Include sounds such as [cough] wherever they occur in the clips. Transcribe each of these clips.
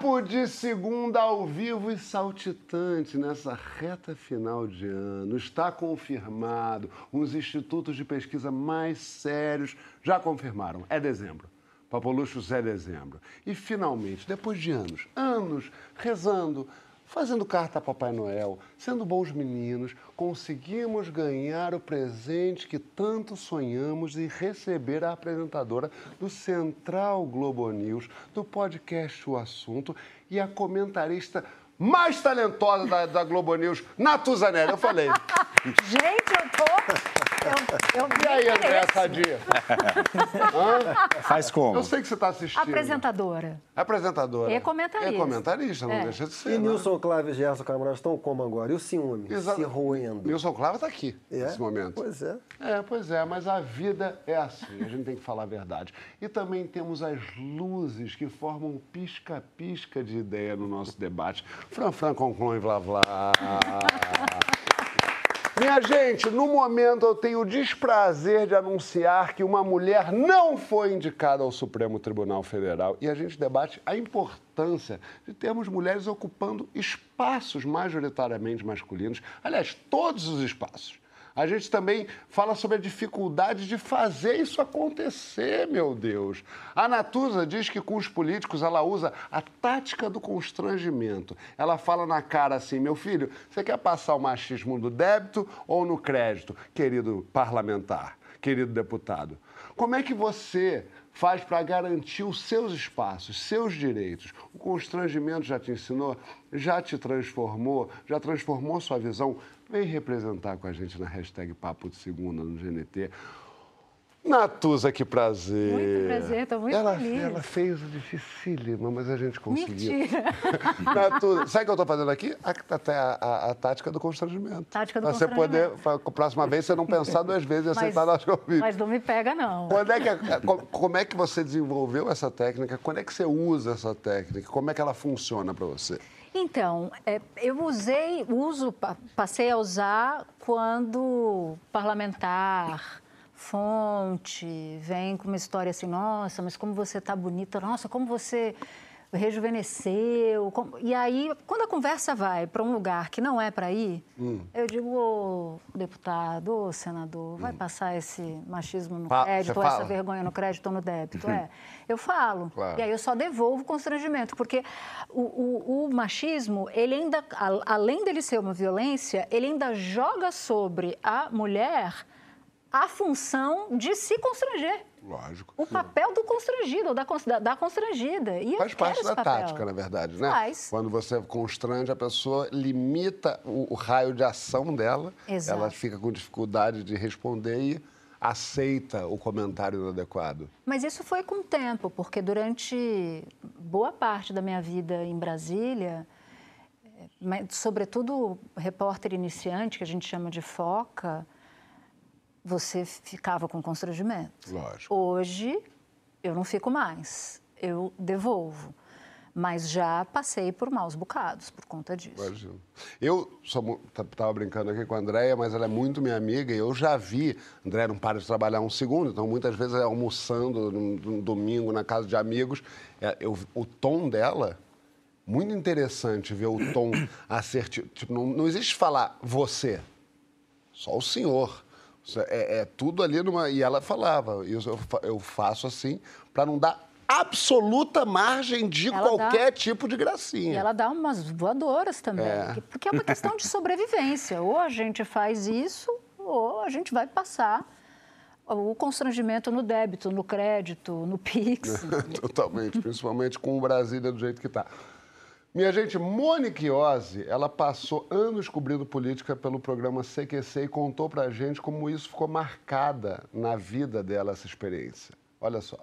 Papo de segunda ao vivo e saltitante nessa reta final de ano. Está confirmado. Os institutos de pesquisa mais sérios já confirmaram. É dezembro. Papoluxos é dezembro. E finalmente, depois de anos, anos rezando, fazendo carta a Papai Noel, sendo bons meninos, conseguimos ganhar o presente que tanto sonhamos e receber a apresentadora do Central Globo News, do podcast O Assunto e a comentarista mais talentosa da, da Globo News, Natuzanelli. Eu falei. [laughs] Gente, eu tô. Eu, eu E aí, André Sadia? [laughs] Faz como? Eu sei que você está assistindo. Apresentadora. Apresentadora. E comentarista. É comentarista, não É. deixa de ser. E né? Nilson Cláudio e Gerson Camarão estão como agora? E o ciúme? Exa- Se roendo. Nilson Clava está aqui, É? nesse momento. Pois é. É, pois é, mas a vida é assim, a gente tem que falar a verdade. E também temos as luzes que formam um pisca-pisca de ideia no nosso debate. Fran Fran Conclon e Vlá Vlá. Minha gente, no momento eu tenho o desprazer de anunciar que uma mulher não foi indicada ao Supremo Tribunal Federal e a gente debate a importância de termos mulheres ocupando espaços majoritariamente masculinos, aliás, todos os espaços. A gente também fala sobre a dificuldade de fazer isso acontecer, meu Deus. A Natuza diz que com os políticos ela usa a tática do constrangimento. Ela fala na cara assim: meu filho, você quer passar o machismo no débito ou no crédito, querido parlamentar, querido deputado? Como é que você faz para garantir os seus espaços, seus direitos? O constrangimento já te ensinou? Já te transformou? Já transformou sua visão? Vem representar com a gente na hashtag Papo de Segunda no GNT. Natuza, que prazer. Muito prazer, tô muito ela, feliz. Ela fez o dificílimo, mas a gente conseguiu. Mentira. [laughs] Natuza, sabe o que eu estou fazendo aqui? A, a, a- a tática do constrangimento. Tática do pra você poder, constrangimento. pra, a próxima vez, você não pensar duas vezes e aceitar nosso convite. mas não me pega, não. Quando é que, co- como é que você desenvolveu essa técnica? Quando é que você usa essa técnica? Como é que ela funciona para você? Então, é, eu usei, uso, pa- passei a usar quando parlamentar, fonte, vem com uma história assim, nossa, mas como você tá bonita, nossa, como você rejuvenesceu. como-" E aí, quando a conversa vai para um lugar que não é para ir, Hum. eu digo, ô deputado, ô senador, vai passar esse machismo no Hum. Fa- crédito, essa vergonha no crédito ou no débito? É. Eu falo. Claro. E aí eu só devolvo o constrangimento, porque o, o- o machismo, ele ainda, a- além dele ser uma violência, ele ainda joga sobre a mulher a função de se constranger. Lógico. O papel do constrangido, ou da, da, da constrangida. E Faz parte da papel. tática, na verdade, né? Faz. Quando você constrange a pessoa, limita o, o raio de ação dela, Exato. ela fica com dificuldade de responder e aceita o comentário inadequado. Mas isso foi com o tempo, porque durante boa parte da minha vida em Brasília, eh, sobretudo repórter iniciante, que a gente chama de foca, você ficava com constrangimento. Lógico. Hoje, eu não fico mais, eu devolvo. Mas já passei por maus bocados por conta disso. Imagino. Eu estava brincando aqui com a Andréia, mas ela é muito minha amiga e eu já vi. A Andréia não para de trabalhar um segundo, então muitas vezes é almoçando num domingo na casa de amigos. é, eu- o tom dela, muito interessante ver o tom [clears throat] assertivo. Tipo, não, não existe falar você, só o senhor. Isso É, é tudo ali numa. E ela falava, eu, eu faço assim, para não dar absoluta margem de Ela dá- qualquer tipo de gracinha. E ela dá umas voadoras também, É. que- porque é uma questão de sobrevivência. Ou a gente faz isso, ou a gente vai passar o constrangimento no débito, no crédito, no Pix. [laughs] Totalmente, principalmente com o Brasília do jeito que está. Minha gente, Mônica Iose, ela passou anos cobrindo política pelo programa CQC e contou pra gente como isso ficou marcada na vida dela, essa experiência. Olha só.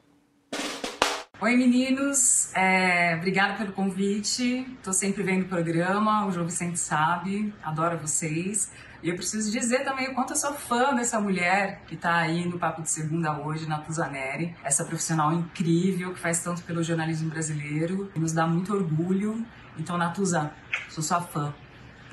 Oi meninos, é, obrigada pelo convite. Estou sempre vendo o programa, o João Vicente sabe, adoro vocês. E eu preciso dizer também o quanto eu sou fã dessa mulher que está aí no Papo de Segunda hoje, Natuza Neri, essa profissional incrível que faz tanto pelo jornalismo brasileiro nos dá muito orgulho. Então, Natuza, sou sua fã.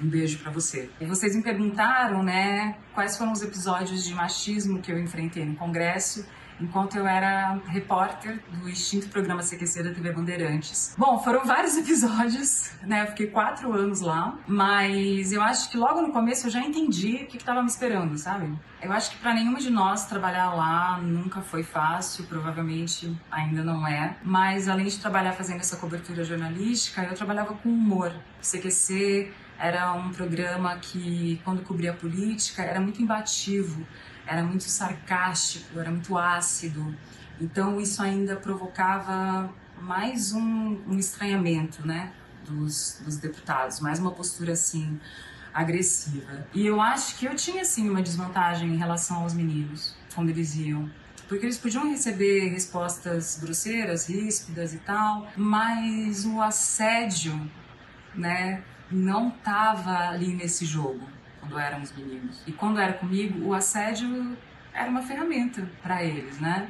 Um beijo pra você. E vocês me perguntaram, né, quais foram os episódios de machismo que eu enfrentei no Congresso. Enquanto eu era repórter do extinto programa CQC da TV Bandeirantes. Bom, foram vários [laughs] episódios, né? Eu fiquei quatro anos lá, mas eu acho que logo no começo eu já entendi o que estava me esperando, sabe? Eu acho que para nenhuma de nós trabalhar lá nunca foi fácil, provavelmente ainda não é. Mas além de trabalhar fazendo essa cobertura jornalística, eu trabalhava com humor. O CQC era um programa que, quando cobria política, era muito imbativo, era muito sarcástico, era muito ácido. Então isso ainda provocava mais um, um estranhamento, né, dos, dos deputados, mais uma postura assim agressiva. E eu acho que eu tinha assim uma desvantagem em relação aos meninos quando eles iam porque eles podiam receber respostas grosseiras, ríspidas e tal, mas o assédio, né, não tava ali nesse jogo quando éramos meninos. E quando era comigo, o assédio era uma ferramenta para eles, né?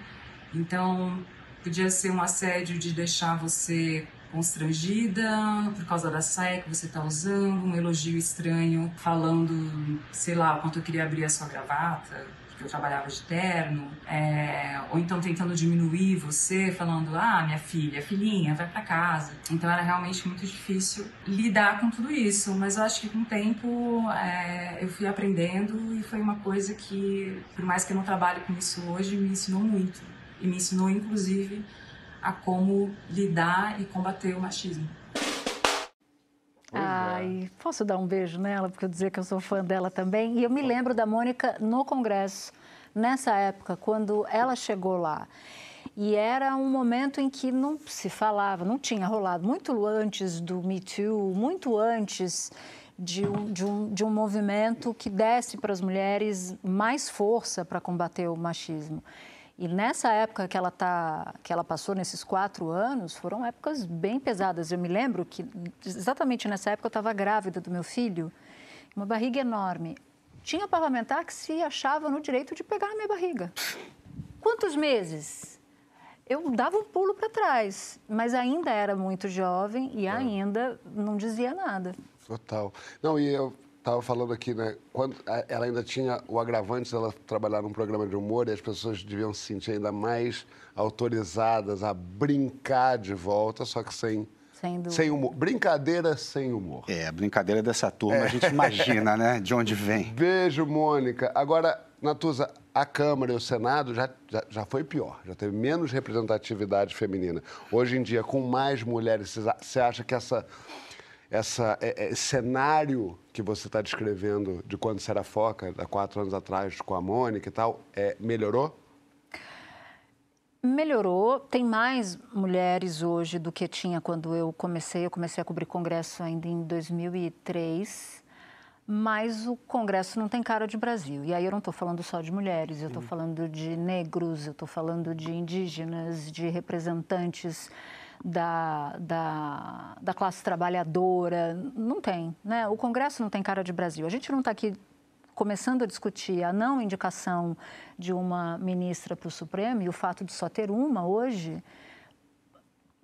Então, podia ser um assédio de deixar você constrangida por causa da saia que você está usando, um elogio estranho falando, sei lá, quanto eu queria abrir a sua gravata, eu trabalhava de terno, é, ou então tentando diminuir você, falando, ah, minha filha, filhinha, vai para casa. Então era realmente muito difícil lidar com tudo isso, mas eu acho que com o tempo é, eu fui aprendendo e foi uma coisa que, por mais que eu não trabalhe com isso hoje, me ensinou muito. E me ensinou, inclusive, a como lidar e combater o machismo. É. Ai, posso dar um beijo nela, porque eu dizer que eu sou fã dela também. E eu me lembro da Mônica no Congresso, nessa época, quando ela chegou lá. E era um momento em que não se falava, não tinha rolado, muito antes do Me Too, muito antes de um, de um, de um movimento que desse para as mulheres mais força para combater o machismo. E nessa época que ela, tá, que ela passou, nesses quatro anos, foram épocas bem pesadas. Eu me lembro que, exatamente nessa época, eu estava grávida do meu filho, uma barriga enorme. Tinha parlamentar que se achava no direito de pegar a minha barriga. Quantos meses? Eu dava um pulo para trás, mas ainda era muito jovem e ainda não dizia nada. Total. Não, e eu estava falando aqui, né? Quando ela ainda tinha o agravante dela trabalhar num programa de humor e as pessoas deviam se sentir ainda mais autorizadas a brincar de volta, só que sem. Sem, sem humor. Brincadeira sem humor. É, a brincadeira dessa turma, é. a gente imagina, né? De onde vem. [laughs] Beijo, Mônica. Agora, Natuza, a Câmara e o Senado já, já, já, foi pior, já teve menos representatividade feminina. Hoje em dia, com mais mulheres, você acha que essa essa, é, é, esse cenário que você está descrevendo de quando você era foca, há quatro anos atrás, com a Mônica e tal, é, melhorou? Melhorou. Tem mais mulheres hoje do que tinha quando eu comecei. Eu comecei a cobrir congresso ainda em 2003. Mas o Congresso não tem cara de Brasil. E aí eu não estou falando só de mulheres, eu estou uhum. falando de negros, eu estou falando de indígenas, de representantes da, da, da classe trabalhadora. Não tem, né? O Congresso não tem cara de Brasil. A gente não está aqui começando a discutir a não indicação de uma ministra para o Supremo e o fato de só ter uma hoje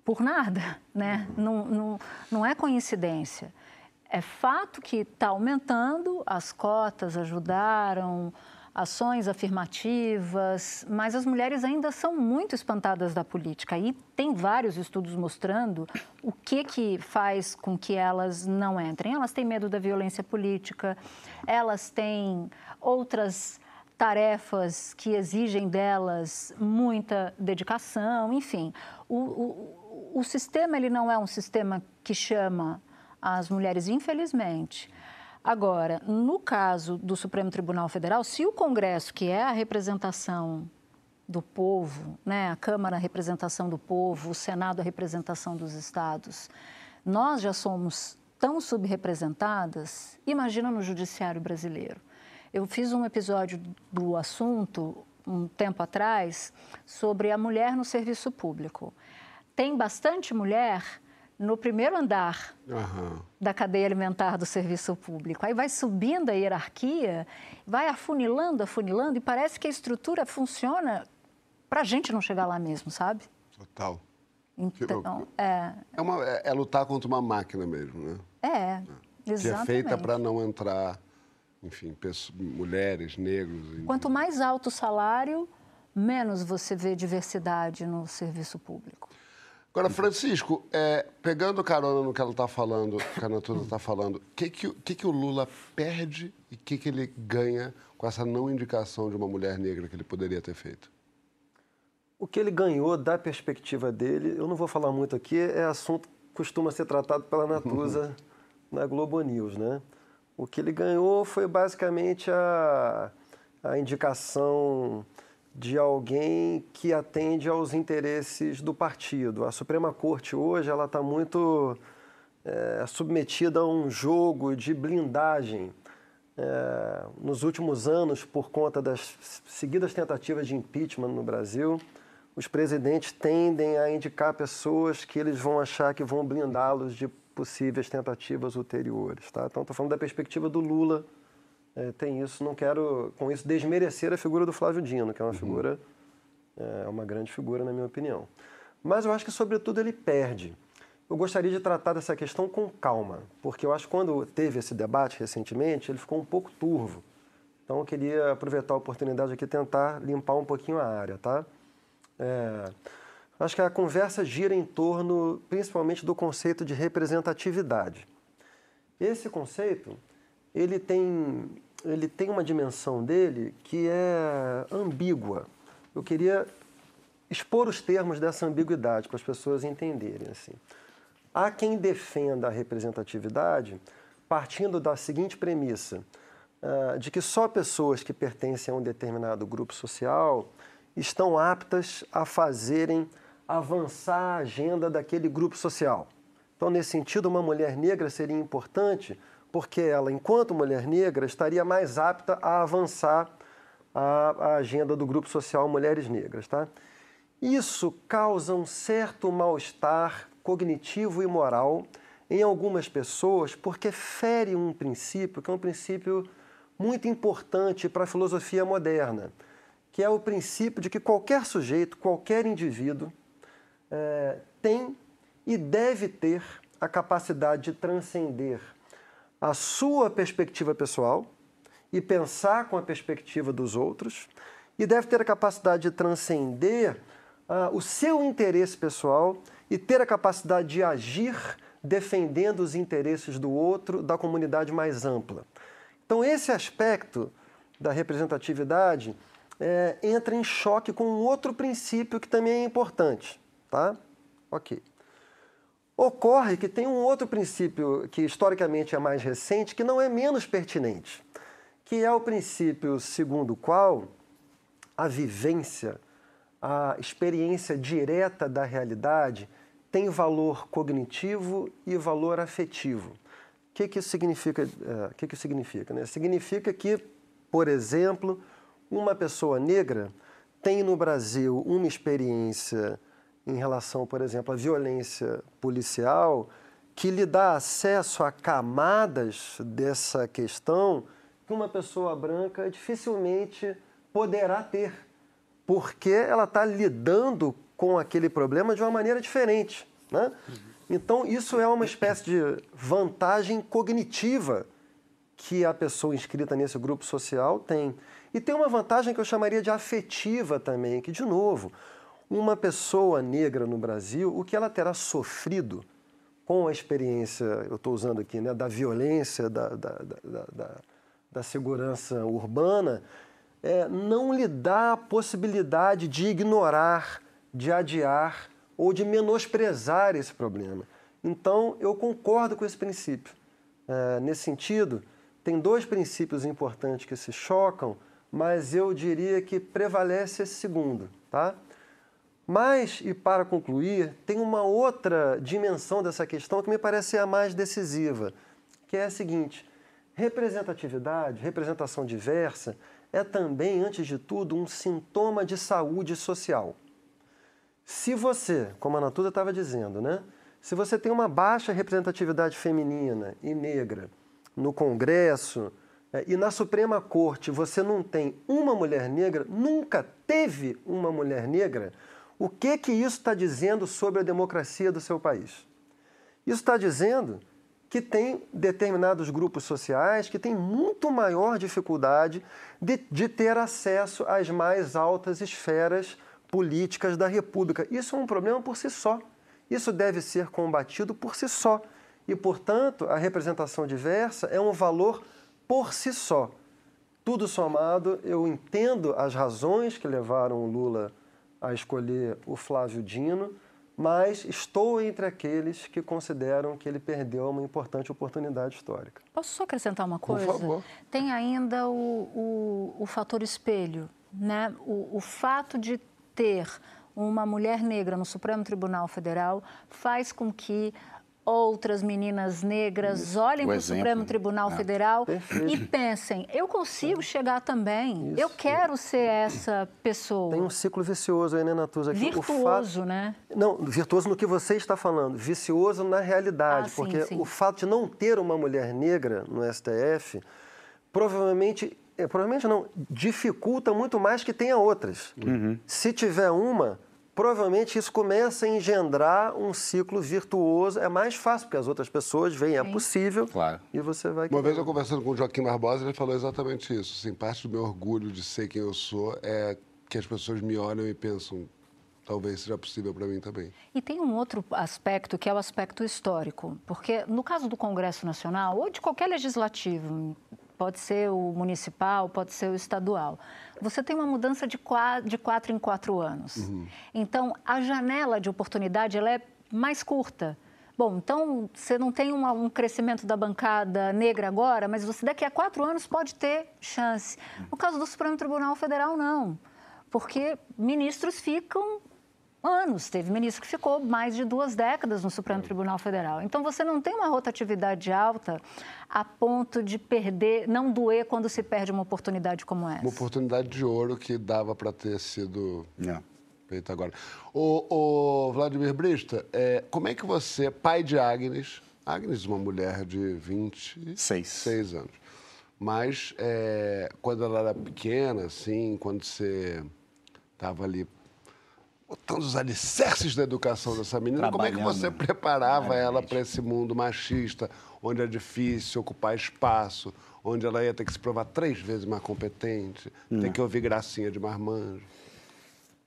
por nada, né? Não, não, não é coincidência. É fato que está aumentando, as cotas ajudaram, ações afirmativas, mas as mulheres ainda são muito espantadas da política. E tem vários estudos mostrando o que, que faz com que elas não entrem. Elas têm medo da violência política, elas têm outras tarefas que exigem delas muita dedicação, enfim. O, o, o sistema ele não é um sistema que chama as mulheres, infelizmente, Agora, no caso do Supremo Tribunal Federal, se o Congresso, que é a representação do povo, né, a Câmara a representação do povo, o Senado a representação dos estados, nós já somos tão subrepresentadas, imagina no judiciário brasileiro. Eu fiz um episódio do assunto um tempo atrás sobre a mulher no serviço público. Tem bastante mulher no primeiro andar uhum. da cadeia alimentar do serviço público. Aí vai subindo a hierarquia, vai afunilando, afunilando, e parece que a estrutura funciona para a gente não chegar lá mesmo, sabe? Total. Então, é... É, uma, é, é lutar contra uma máquina mesmo, né? É, é. exatamente. Que é feita para não entrar, enfim, pessoas, mulheres, negros... Quanto mais alto o salário, menos você vê diversidade no serviço público. Agora, Francisco, é, pegando carona no que ela está falando, que a Natuza está falando, o que, que, que, que o Lula perde e o que, que ele ganha com essa não indicação de uma mulher negra que ele poderia ter feito? O que ele ganhou da perspectiva dele, eu não vou falar muito aqui, é assunto que costuma ser tratado pela Natuza [laughs] na Globo News, né? O que ele ganhou foi basicamente a, a indicação de alguém que atende aos interesses do partido. A Suprema Corte hoje ela está muito é, submetida a um jogo de blindagem. É, nos últimos anos, por conta das seguidas tentativas de impeachment no Brasil, os presidentes tendem a indicar pessoas que eles vão achar que vão blindá-los de possíveis tentativas ulteriores. Tá? Então, estou falando da perspectiva do Lula é, tem isso. Não quero, com isso, desmerecer a figura do Flávio Dino, que é uma uhum. figura, é uma grande figura, na minha opinião. Mas eu acho que, sobretudo, ele perde. Eu gostaria de tratar dessa questão com calma, porque eu acho que quando teve esse debate recentemente, ele ficou um pouco turvo. Então, eu queria aproveitar a oportunidade aqui e tentar limpar um pouquinho a área, tá? É, acho que a conversa gira em torno, principalmente, do conceito de representatividade. Esse conceito ele tem, ele tem uma dimensão dele que é ambígua. Eu queria expor os termos dessa ambiguidade para as pessoas entenderem. Assim. Há quem defenda a representatividade partindo da seguinte premissa, uh, de que só pessoas que pertencem a um determinado grupo social estão aptas a fazerem avançar a agenda daquele grupo social. Então, nesse sentido, uma mulher negra seria importante porque ela, enquanto mulher negra, estaria mais apta a avançar a, a agenda do grupo social Mulheres Negras. Tá? Isso causa um certo mal-estar cognitivo e moral em algumas pessoas, porque fere um princípio que é um princípio muito importante para a filosofia moderna, que é o princípio de que qualquer sujeito, qualquer indivíduo, é, tem e deve ter a capacidade de transcender a sua perspectiva pessoal e pensar com a perspectiva dos outros, e deve ter a capacidade de transcender uh, o seu interesse pessoal e ter a capacidade de agir defendendo os interesses do outro, da comunidade mais ampla. Então, esse aspecto da representatividade é, entra em choque com um outro princípio que também é importante. Tá? Ok. Ocorre que tem um outro princípio que historicamente é mais recente, que não é menos pertinente, que é o princípio segundo o qual a vivência, a experiência direta da realidade tem valor cognitivo e valor afetivo. O que, que isso significa? Uh, que, que isso significa né? Significa que, por exemplo, uma pessoa negra tem no Brasil uma experiência em relação, por exemplo, à violência policial, que lhe dá acesso a camadas dessa questão que uma pessoa branca dificilmente poderá ter, porque ela está lidando com aquele problema de uma maneira diferente. Né? Então, isso é uma espécie de vantagem cognitiva que a pessoa inscrita nesse grupo social tem. E tem uma vantagem que eu chamaria de afetiva também, que, de novo, uma pessoa negra no Brasil, o que ela terá sofrido com a experiência, eu estou usando aqui, né, da violência, da, da, da, da, da segurança urbana, é, não lhe dá a possibilidade de ignorar, de adiar ou de menosprezar esse problema. Então, eu concordo com esse princípio. É, nesse sentido, tem dois princípios importantes que se chocam, mas eu diria que prevalece esse segundo, tá? Mas, e para concluir, tem uma outra dimensão dessa questão que me parece a mais decisiva, que é a seguinte: representatividade, representação diversa, é também, antes de tudo, um sintoma de saúde social. Se você, como a Natuda estava dizendo, né? Se você tem uma baixa representatividade feminina e negra no Congresso é, e na Suprema Corte você não tem uma mulher negra, nunca teve uma mulher negra, o que que isso está dizendo sobre a democracia do seu país? Isso está dizendo que tem determinados grupos sociais que têm muito maior dificuldade de, de ter acesso às mais altas esferas políticas da República. Isso é um problema por si só. Isso deve ser combatido por si só. E, portanto, a representação diversa é um valor por si só. Tudo somado, eu entendo as razões que levaram o Lula a escolher o Flávio Dino, mas estou entre aqueles que consideram que ele perdeu uma importante oportunidade histórica. Posso só acrescentar uma coisa? Por favor. Tem ainda o, o, o fator espelho, né? O, o fato de ter uma mulher negra no Supremo Tribunal Federal faz com que outras meninas negras olhem O para o Supremo? Tribunal É. Federal Perfeito. e pensem, eu consigo chegar também, eu Isso. quero ser essa pessoa. Tem um ciclo vicioso aí, né, Natuza? Virtuoso, fato- né? Não, virtuoso no que você está falando, vicioso na realidade, Ah, sim, porque sim. o fato de não ter uma mulher negra no STF provavelmente, eh, provavelmente não, dificulta muito mais que tenha outras. Se tiver uma, provavelmente isso começa a engendrar um ciclo virtuoso. É mais fácil, porque as outras pessoas veem, é possível, Claro. e você vai... Uma vez eu conversando com o Joaquim Barbosa, ele falou exatamente isso. Assim, parte do meu orgulho de ser quem eu sou é que as pessoas me olham e pensam, talvez seja possível para mim também. E tem um outro aspecto que é o aspecto histórico, porque no caso do Congresso Nacional ou de qualquer legislativo, pode ser o municipal, pode ser o estadual, você tem uma mudança de quatro, de quatro em quatro anos. Então, a janela de oportunidade ela é mais curta. Bom, então você não tem uma- um crescimento da bancada negra agora, mas você daqui a quatro anos pode ter chance. No caso do Supremo Tribunal Federal, não, porque ministros ficam anos. Teve ministro que ficou mais de duas décadas no Supremo Tribunal Federal. Então você não tem uma rotatividade alta a ponto de perder, não doer quando se perde uma oportunidade como essa. Uma oportunidade de ouro que dava para ter sido Não. feita agora. O, o Vladimir Brista, é, como é que você, pai de Agnes, Agnes, uma mulher de 26 Seis. anos, mas é, quando ela era pequena, assim, quando você estava ali botando os alicerces da educação dessa menina, como é que você preparava ela para esse mundo machista, onde é difícil ocupar espaço, onde ela ia ter que se provar três vezes mais competente, ter que ouvir gracinha de marmanjo?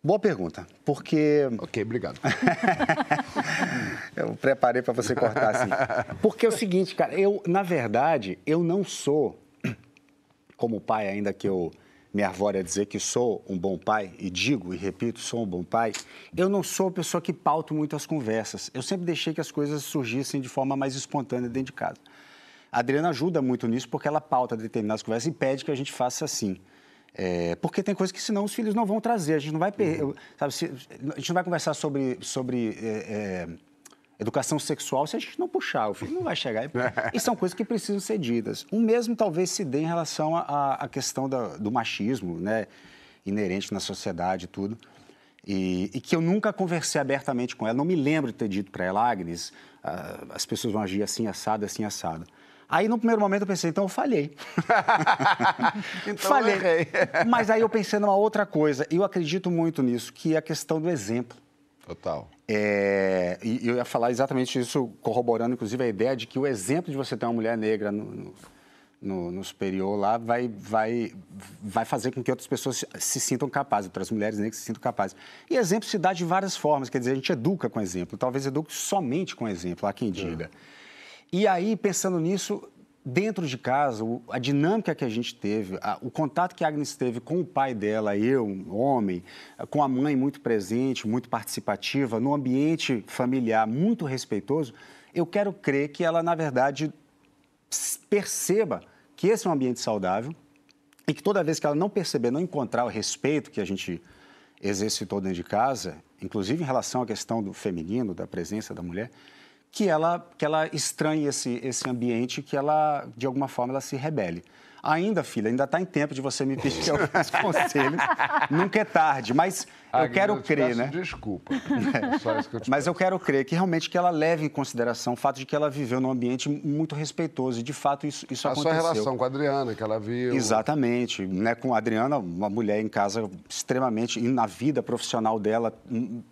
Boa pergunta, porque Ok, obrigado. [laughs] eu preparei para você cortar assim. Porque é o seguinte, cara, eu, na verdade, eu não sou, como pai, ainda que eu me arvore a dizer que sou um bom pai, e digo e repito, sou um bom pai, eu não sou a pessoa que pauto muito as conversas. Eu sempre deixei que as coisas surgissem de forma mais espontânea dentro de casa. A Adriana ajuda muito nisso porque ela pauta determinadas conversas e pede que a gente faça assim. É, porque tem coisas que senão os filhos não vão trazer. A gente não vai, eu- sabe, se- a gente não vai conversar sobre, sobre é, é, educação sexual se a gente não puxar. O filho não vai chegar. [laughs] E, são coisas que precisam ser ditas. O mesmo talvez se dê em relação à questão da- do machismo, né, inerente na sociedade e tudo. E, e que eu nunca conversei abertamente com ela. Não me lembro de ter dito para ela, Agnes, ah, as pessoas vão agir assim, assado, assim, assado. Aí, no primeiro momento, eu pensei, então eu falhei. [laughs] Então falhei. eu. Mas aí eu pensei numa outra coisa, e eu acredito muito nisso, que é a questão do exemplo. Total. É, e eu ia falar exatamente isso, corroborando, inclusive, a ideia de que o exemplo de você ter uma mulher negra no, no, no- superior lá vai, vai, vai fazer com que outras pessoas se, se sintam capazes, outras mulheres negras se sintam capazes. E exemplo se dá de várias formas, quer dizer, a gente educa com exemplo, talvez eduque somente com exemplo, há quem diga. E aí, pensando nisso, dentro de casa, a dinâmica que a gente teve, o contato que a Agnes teve com o pai dela, eu, um homem, com a mãe muito presente, muito participativa, no ambiente familiar muito respeitoso, eu quero crer que ela, na verdade, perceba que esse é um ambiente saudável e que toda vez que ela não perceber, não encontrar o respeito que a gente exercitou dentro de casa, inclusive em relação à questão do feminino, da presença da mulher, que ela, que ela estranhe esse, esse ambiente, que ela, de alguma forma, ela se rebele. Ainda, filha, ainda está em tempo de você me pedir [laughs] alguns conselhos. Nunca é tarde, mas eu Agnes, quero te crer, peço né? Desculpa. Só isso que eu te [laughs] Mas eu quero crer que realmente que ela leve em consideração o fato de que ela viveu num ambiente muito respeitoso e de fato isso, isso A sua aconteceu. relação com a Adriana, que ela viu. Exatamente, né? Com a Adriana, uma mulher em casa extremamente e na vida profissional dela hum,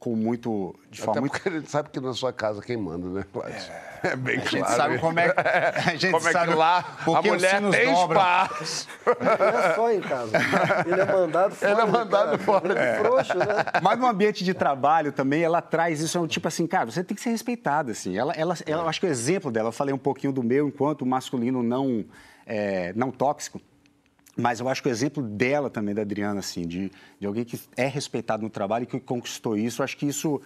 com muito. de forma Até muito. porque a gente sabe que na sua casa quem manda, né, Cláudio? É, bem A gente claro. sabe como é, [laughs] a gente Como é sabe que lá a mulher tem dobram. espaço. Não é só em casa. Ele é mandado fora. Ele é mandado fora. Ele é frouxo, né? Mas no ambiente de trabalho também, ela traz isso, é um tipo assim, cara, você tem que ser respeitada, assim. Ela, ela, ela, eu acho que o exemplo dela, eu falei um pouquinho do meu enquanto masculino não, é, não tóxico, mas eu acho que o exemplo dela também, da Adriana, assim, de, de alguém que é respeitado no trabalho e que conquistou isso, eu acho que isso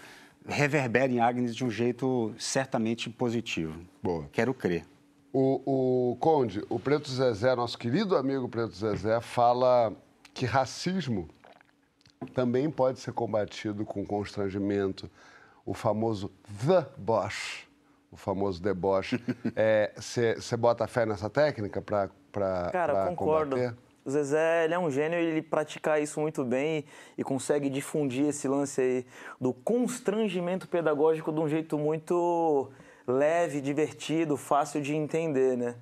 reverbera em Agnes de um jeito certamente positivo. Boa. Quero crer. O, o Conde, o Preto Zezé, nosso querido amigo Preto Zezé, fala que racismo também pode ser combatido com constrangimento. O famoso the bosh, o famoso deboche. [laughs] Você bota fé nessa técnica para Cara, concordo. combater? O Zezé, ele é um gênio e ele pratica isso muito bem e, e consegue difundir esse lance aí do constrangimento pedagógico de um jeito muito leve, divertido, fácil de entender, né?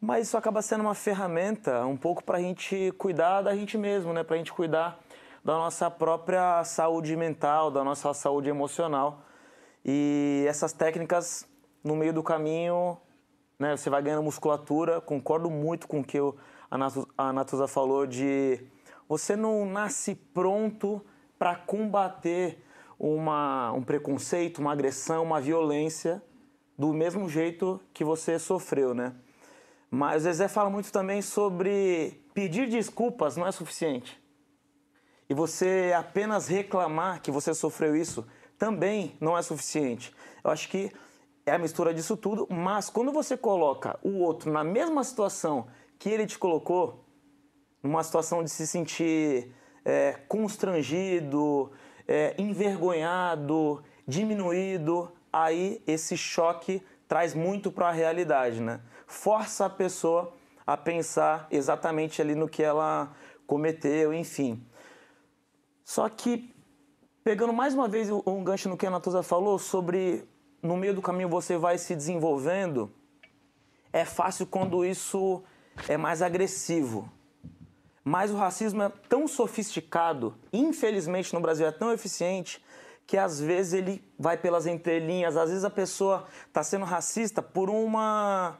Mas isso acaba sendo uma ferramenta um pouco para a gente cuidar da gente mesmo, né? Para a gente cuidar da nossa própria saúde mental, da nossa saúde emocional. E essas técnicas, no meio do caminho, né, você vai ganhando musculatura. Concordo muito com o que a Natuza falou de você não nasce pronto para combater uma, um preconceito, uma agressão, uma violência do mesmo jeito que você sofreu, né? Mas o Zezé fala muito também sobre pedir desculpas não é suficiente. E você apenas reclamar que você sofreu isso também não é suficiente. Eu acho que é a mistura disso tudo, mas quando você coloca o outro na mesma situação que ele te colocou, numa situação de se sentir é, constrangido, é, envergonhado, diminuído, aí esse choque traz muito para a realidade, né? Força a pessoa a pensar exatamente ali no que ela cometeu, enfim. Só que, pegando mais uma vez um gancho no que a Natuza falou sobre no meio do caminho você vai se desenvolvendo, é fácil quando isso é mais agressivo. Mas o racismo é tão sofisticado, infelizmente no Brasil é tão eficiente, que às vezes ele vai pelas entrelinhas, às vezes a pessoa está sendo racista por uma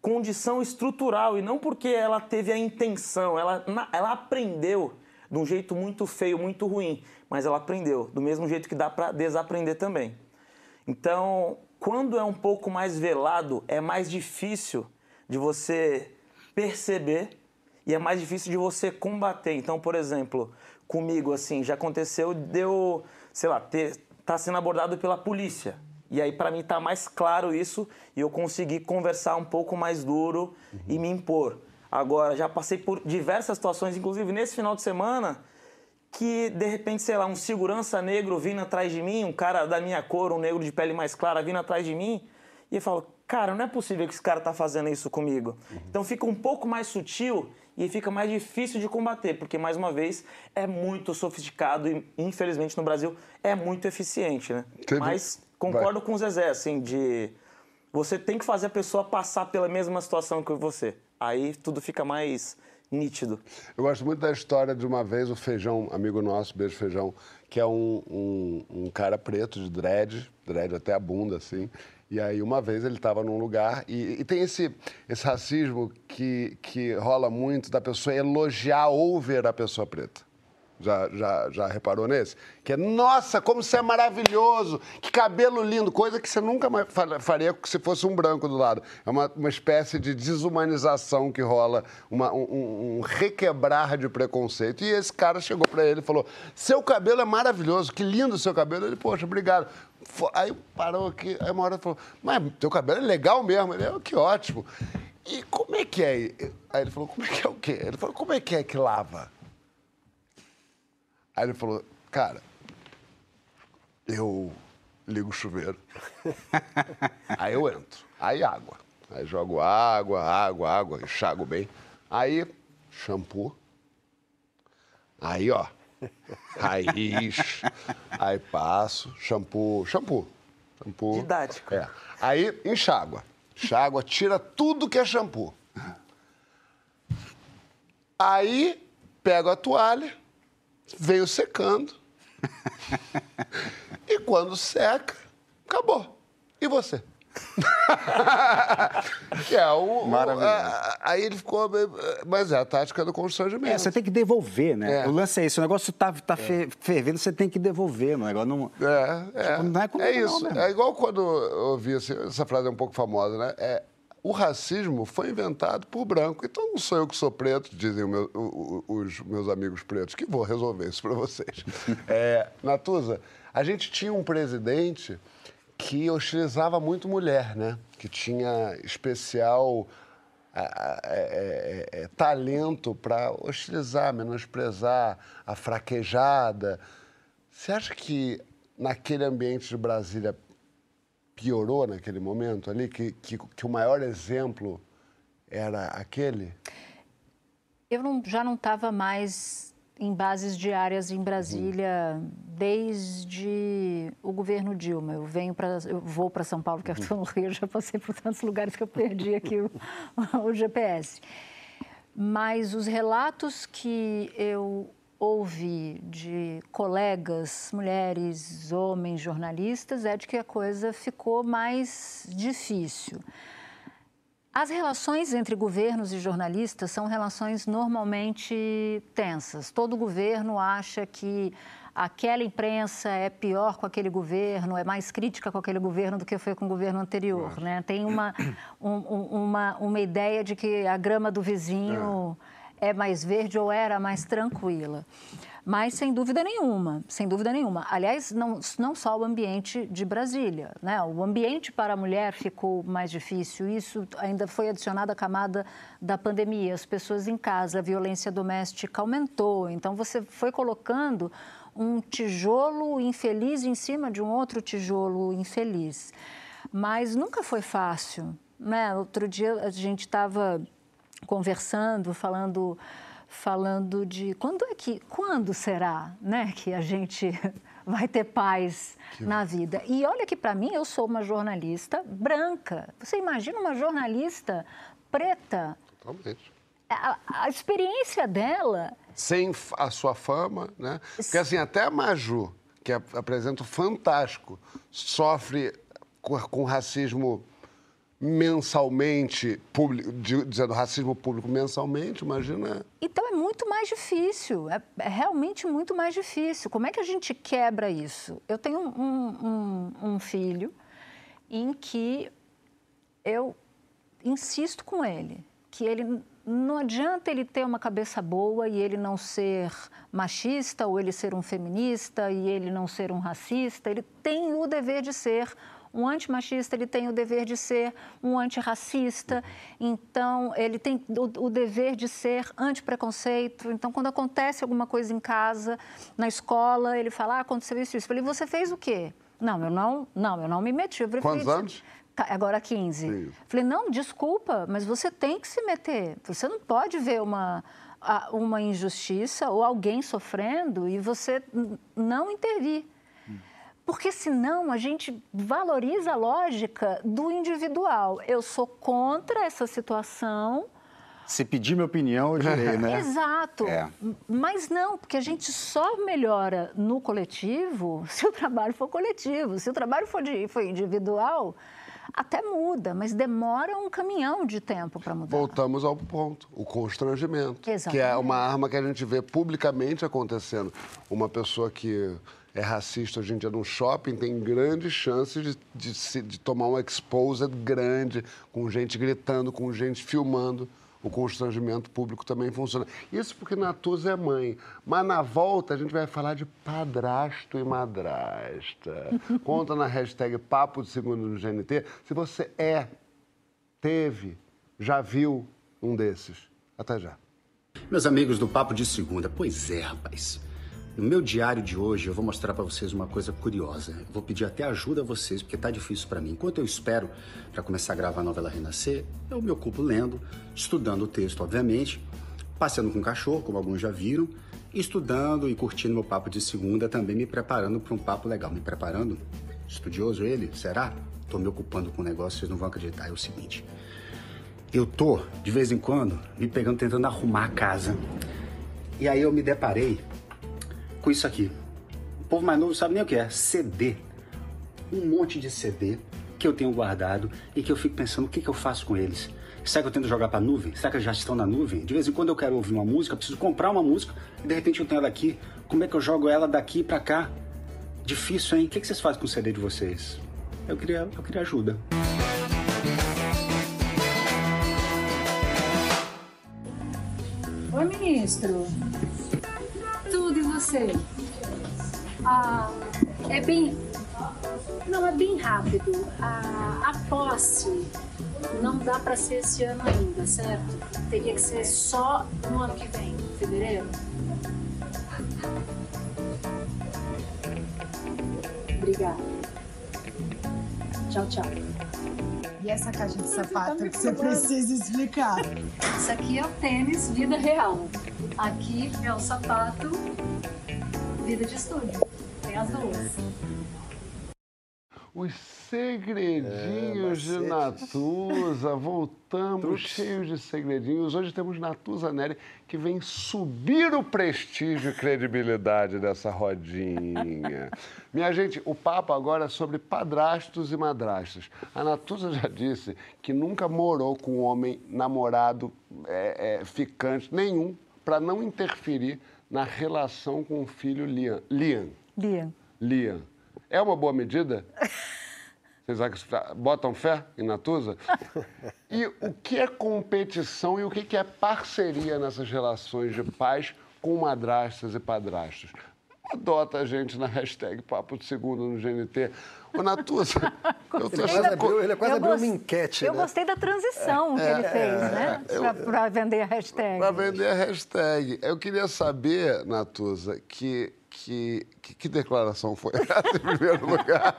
condição estrutural e não porque ela teve a intenção, ela, ela aprendeu de um jeito muito feio, muito ruim, mas ela aprendeu, do mesmo jeito que dá para desaprender também. Então, quando é um pouco mais velado, é mais difícil de você perceber e é mais difícil de você combater. Então, por exemplo, comigo, assim, já aconteceu de eu, sei lá, ter, tá sendo abordado pela polícia. E aí, para mim, tá mais claro isso e eu consegui conversar um pouco mais duro e me impor. Agora, já passei por diversas situações, inclusive nesse final de semana, que de repente, sei lá, um segurança negro vindo atrás de mim, um cara da minha cor, um negro de pele mais clara vindo atrás de mim, e eu falo, cara, não é possível que esse cara tá fazendo isso comigo. Então fica um pouco mais sutil e fica mais difícil de combater, porque mais uma vez é muito sofisticado e infelizmente no Brasil é muito eficiente, né? Teve- Mas concordo com o Zezé, assim, de você tem que fazer a pessoa passar pela mesma situação que você. Aí tudo fica mais nítido. Eu gosto muito da história de uma vez o Feijão, amigo nosso, beijo Feijão, que é um, um, um cara preto de dread, dread até a bunda, assim. E aí, uma vez ele estava num lugar e, e tem esse, esse racismo que, que rola muito da pessoa elogiar ou ver a pessoa preta. Já, já, já reparou nesse? Que é, nossa, como você é maravilhoso, que cabelo lindo, coisa que você nunca faria se fosse um branco do lado. É uma, uma espécie de desumanização que rola, uma- um, um- requebrar de preconceito. E esse cara chegou pra ele e falou: Seu cabelo é maravilhoso, que lindo seu cabelo. Ele, poxa, obrigado. Aí parou aqui, aí uma hora falou: Mas teu cabelo é legal mesmo. Ele, "É, que ótimo. E como é que é? Aí ele falou: Como é que é o quê? Ele falou: Como é que é que lava? Aí ele falou, cara, eu ligo o chuveiro. [laughs] Aí eu entro. Aí água. Aí jogo água, água, água, enxago bem. Aí, shampoo. Aí, ó, raiz. Aí passo, shampoo, shampoo. Shampoo. Didático. É. Aí enxágua. Enxágua, tira tudo que é shampoo. Aí pego a toalha, venho secando. e quando seca, acabou. E você? [laughs] é, o, Maravilhoso. a- aí ele ficou. Mas é a tática do constrangimento. É, você tem que devolver, né? É. O lance é isso. O negócio tá, tá fe- fervendo, você tem que devolver. O negócio não... É, é. Tipo, não é comigo, não, isso. mesmo. é igual quando eu ouvi assim, essa frase é um pouco famosa, né? É, o racismo foi inventado por branco. Então não sou eu que sou preto, dizem meu- o- o- os meus amigos pretos, que vou resolver isso para vocês. [laughs] É, Natuza, a gente tinha um presidente que hostilizava muito mulher, né? Que tinha especial é- é- é, talento para hostilizar, menosprezar, a fraquejada. Você acha que naquele ambiente de Brasília piorou naquele momento ali? Que, que, que o maior exemplo era aquele? Eu não- já não estava mais em bases diárias em Brasília desde o governo Dilma. Eu venho para, eu vou para São Paulo, que eu estou no Rio, já passei por tantos lugares que eu perdi aqui o, [laughs] o GPS. Mas os relatos que eu ouvi de colegas, mulheres, homens, jornalistas, é de que a coisa ficou mais difícil. As relações entre governos e jornalistas são relações normalmente tensas. Todo governo acha que aquela imprensa é pior com aquele governo, é mais crítica com aquele governo do que foi com o governo anterior. Né? Tem uma, um- um- uma, uma ideia de que a grama do vizinho é mais verde ou era mais tranquila. Mas sem dúvida nenhuma, sem dúvida nenhuma. Aliás, não, não só o ambiente de Brasília, né? O ambiente para a mulher ficou mais difícil. Isso ainda foi adicionado à camada da pandemia. As pessoas em casa, a violência doméstica aumentou. Então você foi colocando um tijolo infeliz em cima de um outro tijolo infeliz. Mas nunca foi fácil, né? Outro dia a gente estava conversando, falando falando de quando é que quando será, né, que a gente [laughs] vai ter paz na vida. E olha que para mim eu sou uma jornalista branca. Você imagina uma jornalista preta? Totalmente. A, a experiência dela Sem a sua fama, né? Porque assim, até a Maju, que ap- apresenta o Fantástico, sofre com, com racismo mensalmente, público, di- dizendo racismo público mensalmente, imagina. Então é muito mais difícil, é, é realmente muito mais difícil. Como é que a gente quebra isso? Eu tenho um, um- um filho em que eu insisto com ele que ele não adianta ele ter uma cabeça boa e ele não ser machista ou ele ser um feminista e ele não ser um racista. Ele tem o dever de ser um antimachista, ele tem o dever de ser um antirracista. Então, ele tem o, o dever de ser antipreconceito. Então, quando acontece alguma coisa em casa, na escola, ele fala: ah, aconteceu isso, isso. Eu falei: você fez o quê? Não, eu não, não, eu não me meti. Eu falei, Quantos "Filho, anos? Agora 15. Sim. Falei, não, desculpa, mas você tem que se meter. Você não pode ver uma, uma injustiça ou alguém sofrendo e você não intervir. Porque senão a gente valoriza a lógica do individual. Eu sou contra essa situação. Se pedir minha opinião, eu direi, [laughs] né? Exato. É. Mas não, porque a gente só melhora no coletivo [laughs] se o trabalho for coletivo. Se o trabalho for, de- for individual, até muda, mas demora um caminhão de tempo para mudar. Voltamos ao ponto, o constrangimento. Que é Exatamente. uma arma que a gente vê publicamente acontecendo. Uma pessoa que é racista hoje em dia no shopping tem grandes chances de, de, de tomar um exposed grande, com gente gritando, com gente filmando. O constrangimento público também funciona. Isso porque Natuza é mãe. Mas na volta a gente vai falar de padrasto e madrasta. [laughs] Conta na hashtag Papo de Segundo no GNT se você é teve, já viu um desses. Até já. Meus amigos do Papo de Segunda, pois é, rapaz. No meu diário de hoje eu vou mostrar pra vocês uma coisa curiosa. Vou pedir até ajuda a vocês, porque tá difícil pra mim. Enquanto eu espero pra começar a gravar a novela Renascer, eu me ocupo lendo, estudando o texto, obviamente, passeando com o cachorro, como alguns já viram, estudando e curtindo meu papo de segunda, também me preparando pra um papo legal. Me preparando? Estudioso ele? Será? Tô me ocupando com um negócio, vocês não vão acreditar. É o seguinte. Eu tô, de vez em quando, me pegando tentando arrumar a casa. E aí eu me deparei com isso aqui. povo mais novo sabe nem o que é. CD. Um monte de CD que eu tenho guardado e que eu fico pensando o que, que eu faço com eles. Será que eu tento jogar para nuvem? Será que eles já estão na nuvem? De vez em quando eu quero ouvir uma música, preciso comprar uma música e de repente eu tenho ela aqui. Como é que eu jogo ela daqui para cá? Difícil, hein? O que, que vocês fazem com o CD de vocês? Eu queria, eu queria ajuda. Oi, ministro. Você? Ah, é bem. Não, é bem rápido. A, a posse não dá para ser esse ano ainda, certo? Teria que ser só no ano que vem, fevereiro. Obrigada. Tchau, tchau. E essa caixa de sapato que você precisa explicar? Isso aqui é o tênis vida real. Aqui é o sapato vida de estúdio. Tem as duas. Os segredinhos de Natuza, voltamos cheios de segredinhos. Hoje temos Natuza Neri, que vem subir o prestígio e credibilidade dessa rodinha. Minha gente, o papo agora é sobre padrastos e madrastas. A Natuza já disse que nunca morou com um homem namorado, é, é, ficante, nenhum, para não interferir na relação com o filho Liam. Liam. Liam. Liam. É uma boa medida? [laughs] Vocês botam fé em Natuza? [laughs] E o que é competição e o que é parceria nessas relações de pais com madrastas e padrastos? Adota a gente na hashtag Papo de Segundo no GNT. Ô, Natuza, [laughs] eu tô Ele quase abriu, ele quase abriu uma enquete, Eu né? gostei da transição que ele fez, né? Para vender a hashtag. Para vender a hashtag. Eu queria saber, Natuza, que, que, que, que declaração foi essa em primeiro lugar?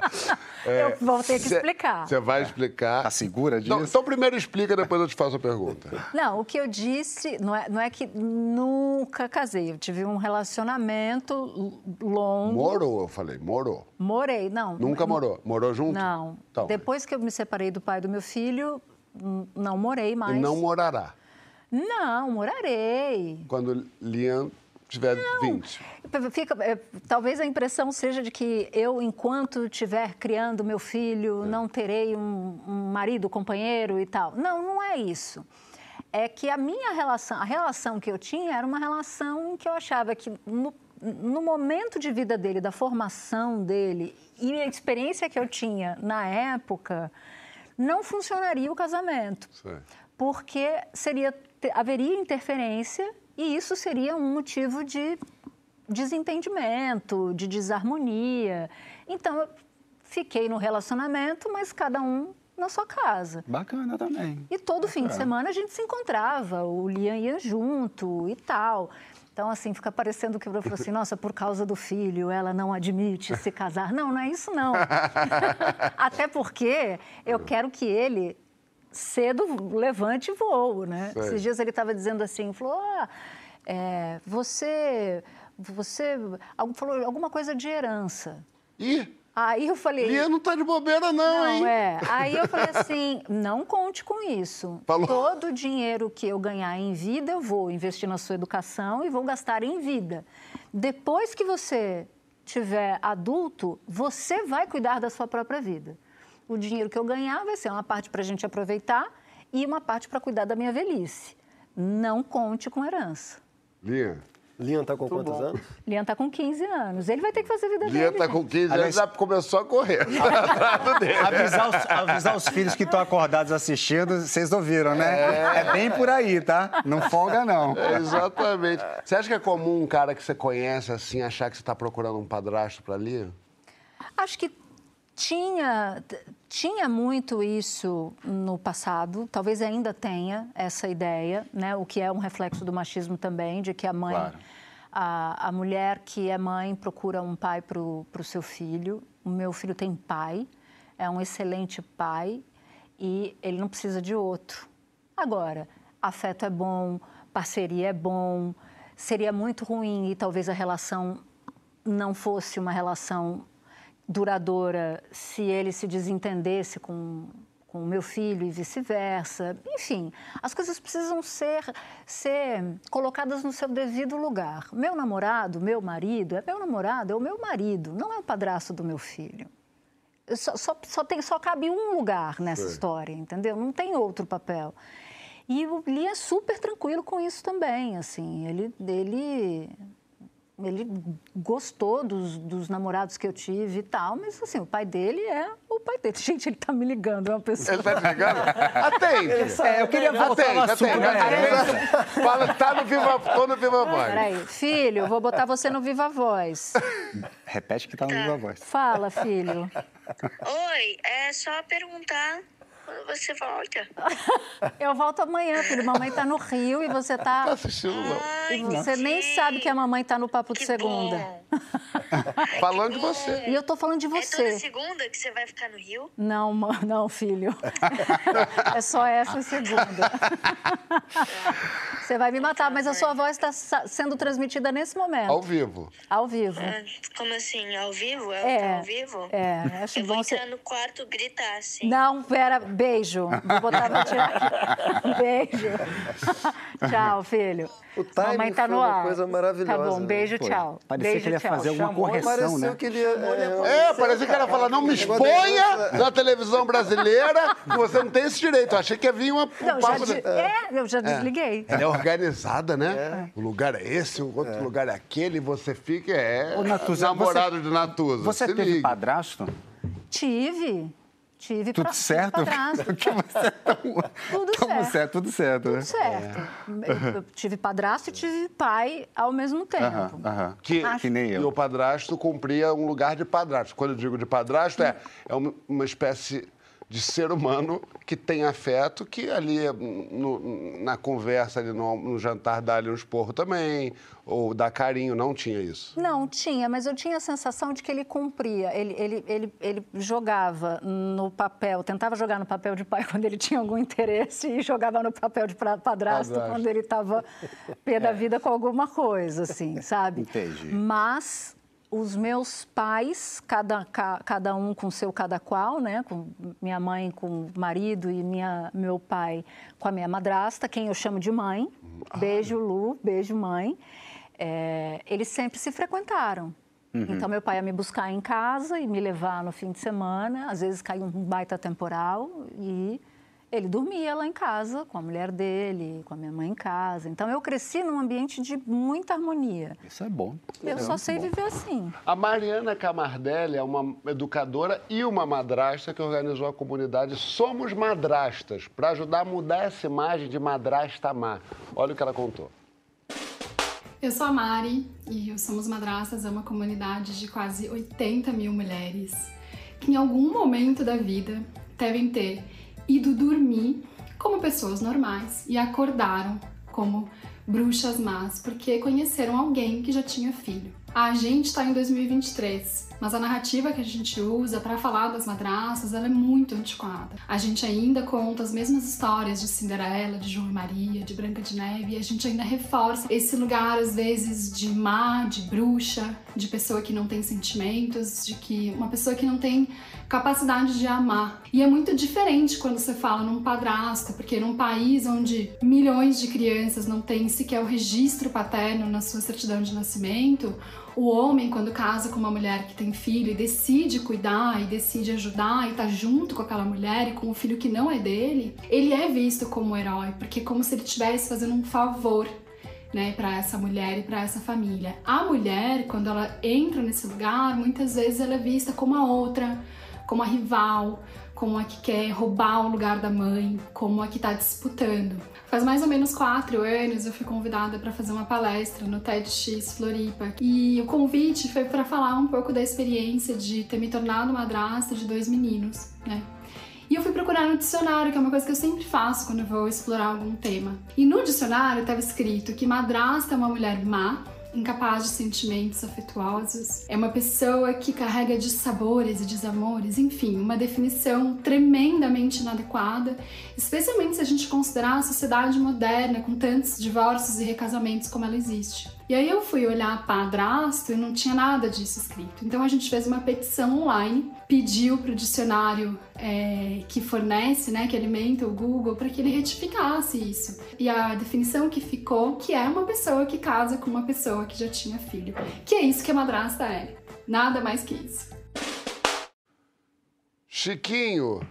[laughs] eu vou ter que explicar. Você vai explicar. Tá segura disso? Então, então, primeiro explica, depois eu te faço a pergunta. Não, o que eu disse não é, não é que nunca casei. Eu tive um relacionamento longo. Morou, eu falei, morou. Morei, não. Nunca morou? Morou junto? Não. Então, Depois que eu me separei do pai do meu filho, não morei mais. E não morará. Não, morarei. Quando Liam tiver 20. Fica, é, talvez a impressão seja de que eu, enquanto estiver criando meu filho, não terei um, um marido, companheiro e tal. Não, não é isso. É que a minha relação, a relação que eu tinha era uma relação que eu achava que no, no momento de vida dele, da formação dele e a experiência que eu tinha na época, não funcionaria o casamento Sei. porque seria, haveria interferência e isso seria um motivo de desentendimento, de desarmonia. Então, eu fiquei no relacionamento, mas cada um na sua casa. Bacana também. E todo fim de semana a gente se encontrava, o Liam ia junto e tal. Então, assim, fica parecendo que eu falo assim, nossa, por causa do filho, ela não admite se casar. Não, não é isso, não. [laughs] Até porque eu quero que ele cedo levante e voe, né? Sei. Esses dias ele estava dizendo assim, falou, ah, é, você, você, falou alguma coisa de herança. Ih, Aí eu falei... Liam não tá de bobeira não, hein? Não, é. Aí eu falei assim, [laughs] não conte com isso. Falou. Todo o dinheiro que eu ganhar em vida, eu vou investir na sua educação e vou gastar em vida. Depois que você tiver adulto, você vai cuidar da sua própria vida. O dinheiro que eu ganhar vai ser uma parte para a gente aproveitar e uma parte para cuidar da minha velhice. Não conte com herança. Liam. Liam tá com quantos anos? Lian está com 15 anos. Ele vai ter que fazer a vida Liam dele. tá gente. com 15 anos, Aliás- já começou a correr. [laughs] Avisar os, avisar os filhos que estão acordados assistindo, vocês ouviram, né? É. bem por aí, tá? Não folga, não. Exatamente. Você acha que é comum um cara que você conhece assim achar que você está procurando um padrasto para Liam? Acho que tinha, tinha muito isso no passado, talvez ainda tenha essa ideia, né? o que é um reflexo do machismo também, de que a mãe, Claro. a, a mulher que é mãe procura um pai para o seu filho. O meu filho tem pai, é um excelente pai e ele não precisa de outro. Agora, afeto é bom, parceria é bom, seria muito ruim e talvez a relação não fosse uma relação duradoura se ele se desentendesse com, com o meu filho e vice-versa. Enfim, as coisas precisam ser, ser colocadas no seu devido lugar. Meu namorado, meu marido, é meu namorado, é o meu marido, não é o padrasto do meu filho. Só, só, só, tem, só cabe um lugar nessa história, entendeu? Não tem outro papel. E o Lee é super tranquilo com isso também, assim. Ele, ele ele gostou dos, dos, namorados que eu tive e tal, mas assim, o pai dele é o pai dele. [laughs] Gente, ele tá me ligando, é uma pessoa. Ele tá te ligando? [laughs] Atende. É, eu queria voltar atende, no assunto, atende, né? Fala, tá no Viva, tô no Viva Voz. Peraí, filho, vou botar você no Viva Voz. Repete que tá no Viva Voz. Fala, filho. Oi, é só perguntar quando você volta. [laughs] Eu volto amanhã, filho. Mamãe tá no Rio e você tá. Tá assistindo, não. E você nem sabe que a mamãe tá no papo de Que segunda. bom. [laughs] Falando de você. E eu tô falando de É toda você. segunda que você vai ficar no Rio? Não, não, filho. [laughs] É só essa segunda. Você vai me matar, mas a sua voz está sendo transmitida nesse momento, Ao vivo. ao vivo. Ah, Como assim? Ao vivo? É, É. ao vivo? É, acho Eu vou bom você. entrar no quarto gritar assim. Não, pera, beijo. Vou botar vou tirar aqui. [laughs] Beijo. tchau, filho. O timing Mamãe tá foi no uma ar. coisa maravilhosa, Tá bom, né? beijo, Foi. tchau. Parecia beijo, que ele ia tchau. Fazer alguma Chamou. correção, Pareceu né? que ele ia... É, É, parecia que ela falava, não me exponha na televisão brasileira, que você não tem esse direito. Eu achei que ia vir uma, um Não, já papo... de- É, eu já desliguei. Ela é organizada, né? O lugar é esse, o outro lugar é aquele, e você fica, é, Ô, Natuza, namorado você- de Natuza. Você se teve liga. padrasto? Tive. Tive Tudo pra- certo? padrasto. [laughs] Porque [laughs] você é tão... Tudo certo. certo. Tudo certo, né? Tudo certo. Eu, eu tive padrasto e tive pai ao mesmo tempo. Aham, aham. Que, Que nem E eu. o padrasto cumpria um lugar de padrasto. Quando eu digo de padrasto, é, é uma, uma espécie de ser humano que tem afeto, que ali no- na conversa, ali no, no jantar, dá ali um esporro também, ou dá carinho. Não tinha isso. Não, tinha, mas eu tinha a sensação de que ele cumpria. Ele, ele, ele, ele jogava no papel, tentava jogar no papel de pai [laughs] quando ele tinha algum interesse e jogava no papel de padrasto, Padrasto. quando ele estava pé da vida com alguma coisa, assim, sabe? Entendi. Mas os meus pais, cada, ca- cada um com seu cada qual, né? Com minha mãe com o marido e minha, meu pai com a minha madrasta, quem eu chamo de mãe. Beijo, Lu, beijo, mãe. É, eles sempre se frequentaram. Então, meu pai ia me buscar em casa e me levar no fim de semana. Às vezes caía um baita temporal e ele dormia lá em casa com a mulher dele, com a minha mãe em casa. Então, eu cresci num ambiente de muita harmonia. Isso é bom. Eu só sei viver assim. A Mariana Camardelli é uma educadora e uma madrasta que organizou a comunidade Somos Madrastas, para ajudar a mudar essa imagem de madrasta má. Olha o que ela contou. Eu sou a Mari e o Somos Madrastas é uma comunidade de quase 80 mil mulheres que em algum momento da vida devem ter ido dormir como pessoas normais e acordaram como bruxas más porque conheceram alguém que já tinha filho. A gente está em 2023, mas a narrativa que a gente usa para falar das madraças ela é muito antiquada. A gente ainda conta as mesmas histórias de Cinderela, de João e Maria, de Branca de Neve, e a gente ainda reforça esse lugar às vezes de má, de bruxa, de pessoa que não tem sentimentos, de que uma pessoa que não tem capacidade de amar. E é muito diferente quando você fala num padrasto, porque num país onde milhões de crianças não têm sequer o registro paterno na sua certidão de nascimento, o homem, quando casa com uma mulher que tem filho e decide cuidar e decide ajudar e tá junto com aquela mulher e com o filho que não é dele, ele é visto como um herói, porque é como se ele estivesse fazendo um favor né, para essa mulher e para essa família. A mulher, quando ela entra nesse lugar, muitas vezes ela é vista como a outra, como a rival, como a que quer roubar o lugar da mãe, como a que está disputando. Faz mais ou menos quatro anos eu fui convidada para fazer uma palestra no TEDx Floripa e o convite foi para falar um pouco da experiência de ter me tornado madrasta de dois meninos, né? E eu fui procurar no dicionário, que é uma coisa que eu sempre faço quando vou explorar algum tema. E no dicionário estava escrito que madrasta é uma mulher má, incapaz de sentimentos afetuosos, é uma pessoa que carrega de sabores e desamores, enfim, uma definição tremendamente inadequada, especialmente se a gente considerar a sociedade moderna com tantos divórcios e recasamentos como ela existe. E aí eu fui olhar padrasto e não tinha nada disso escrito. Então a gente fez uma petição online, pediu para o dicionário é, que fornece, né, que alimenta o Google, para que ele retificasse isso. E a definição que ficou que é uma pessoa que casa com uma pessoa que já tinha filho. Que é isso que a madrasta é. Nada mais que isso. Chiquinho.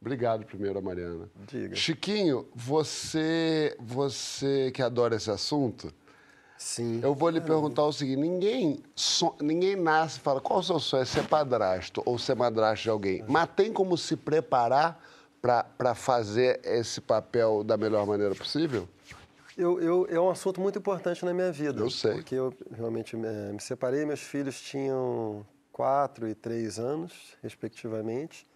Obrigado primeiro, Mariana. Diga. Chiquinho, você, você que adora esse assunto, Sim. eu vou lhe perguntar o seguinte: ninguém, so- ninguém nasce e fala qual o seu sonho? É ser padrasto ou ser madrasto de alguém. Mas tem como se preparar para fazer esse papel da melhor maneira possível? Eu, eu, é um assunto muito importante na minha vida. Eu sei. Porque eu realmente eh, me separei, meus filhos tinham quatro e três anos, respectivamente.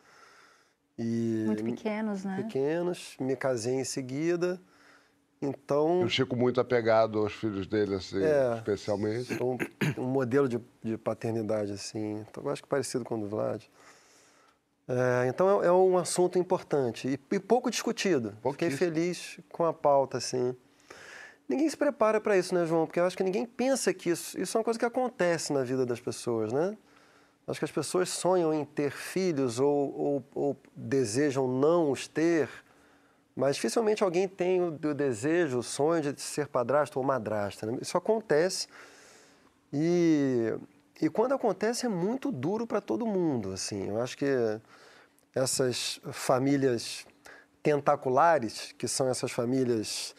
E Muito pequenos, né? pequenos, me casei em seguida. Então, Eu fico muito apegado aos filhos dele, assim, É. especialmente. sou um, modelo de, de paternidade, assim, então, eu acho que parecido com o do Vlad. É, então, é, é um assunto importante e, e pouco discutido. Fiquei feliz com a pauta, assim. Ninguém se prepara para isso, né, João? Porque eu acho que ninguém pensa que isso, isso é uma coisa que acontece na vida das pessoas, né? Acho que as pessoas sonham em ter filhos ou, ou, ou desejam não os ter, mas dificilmente alguém tem o, o desejo, o sonho de ser padrasto ou madrasta. Né? Isso acontece e, e quando acontece é muito duro para todo mundo. Assim. Eu acho que essas famílias tentaculares, que são essas famílias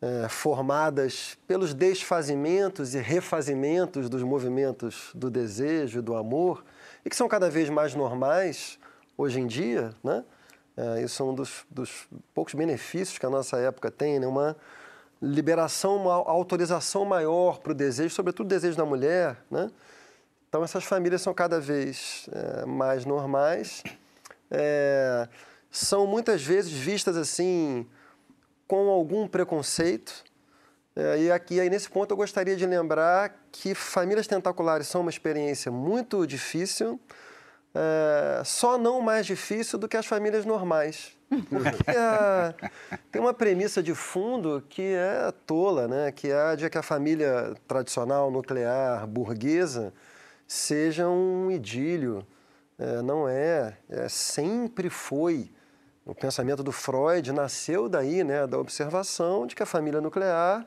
eh, formadas pelos desfazimentos e refazimentos dos movimentos do desejo e do amor, e que são cada vez mais normais hoje em dia, né? Eh, isso é um dos, dos poucos benefícios que a nossa época tem, né? uma liberação, uma autorização maior para o desejo, sobretudo o desejo da mulher, né? Então essas famílias são cada vez eh, mais normais, eh, são muitas vezes vistas assim com algum preconceito. É, e aqui, aí nesse ponto, eu gostaria de lembrar que famílias tentaculares são uma experiência muito difícil, é, só não mais difícil do que as famílias normais. Porque tem uma premissa de fundo que é tola, né? que é a de que a família tradicional, nuclear, burguesa, seja um idílio. É, não é, é, sempre foi. O pensamento do Freud nasceu daí, né, da observação de que a família nuclear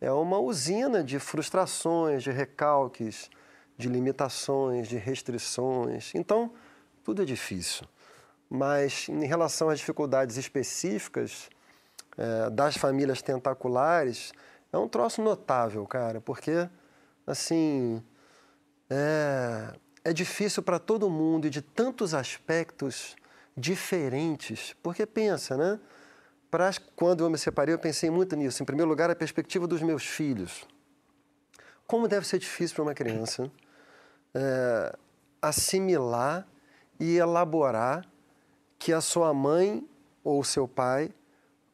é uma usina de frustrações, de recalques, de limitações, de restrições. Então, tudo é difícil. Mas, em relação às dificuldades específicas eh, das famílias tentaculares, é um troço notável, cara, porque, assim, é, é difícil para todo mundo e de tantos aspectos diferentes. Porque pensa, né? Pra, quando eu me separei, eu pensei muito nisso. Em primeiro lugar, a perspectiva dos meus filhos. Como deve ser difícil para uma criança é, assimilar e elaborar que a sua mãe ou seu pai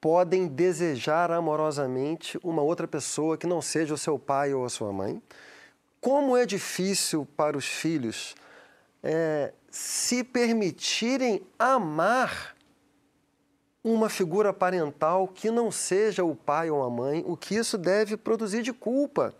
podem desejar amorosamente uma outra pessoa que não seja o seu pai ou a sua mãe. Como é difícil para os filhos é, se permitirem amar uma figura parental que não seja o pai ou a mãe, o que isso deve produzir de culpa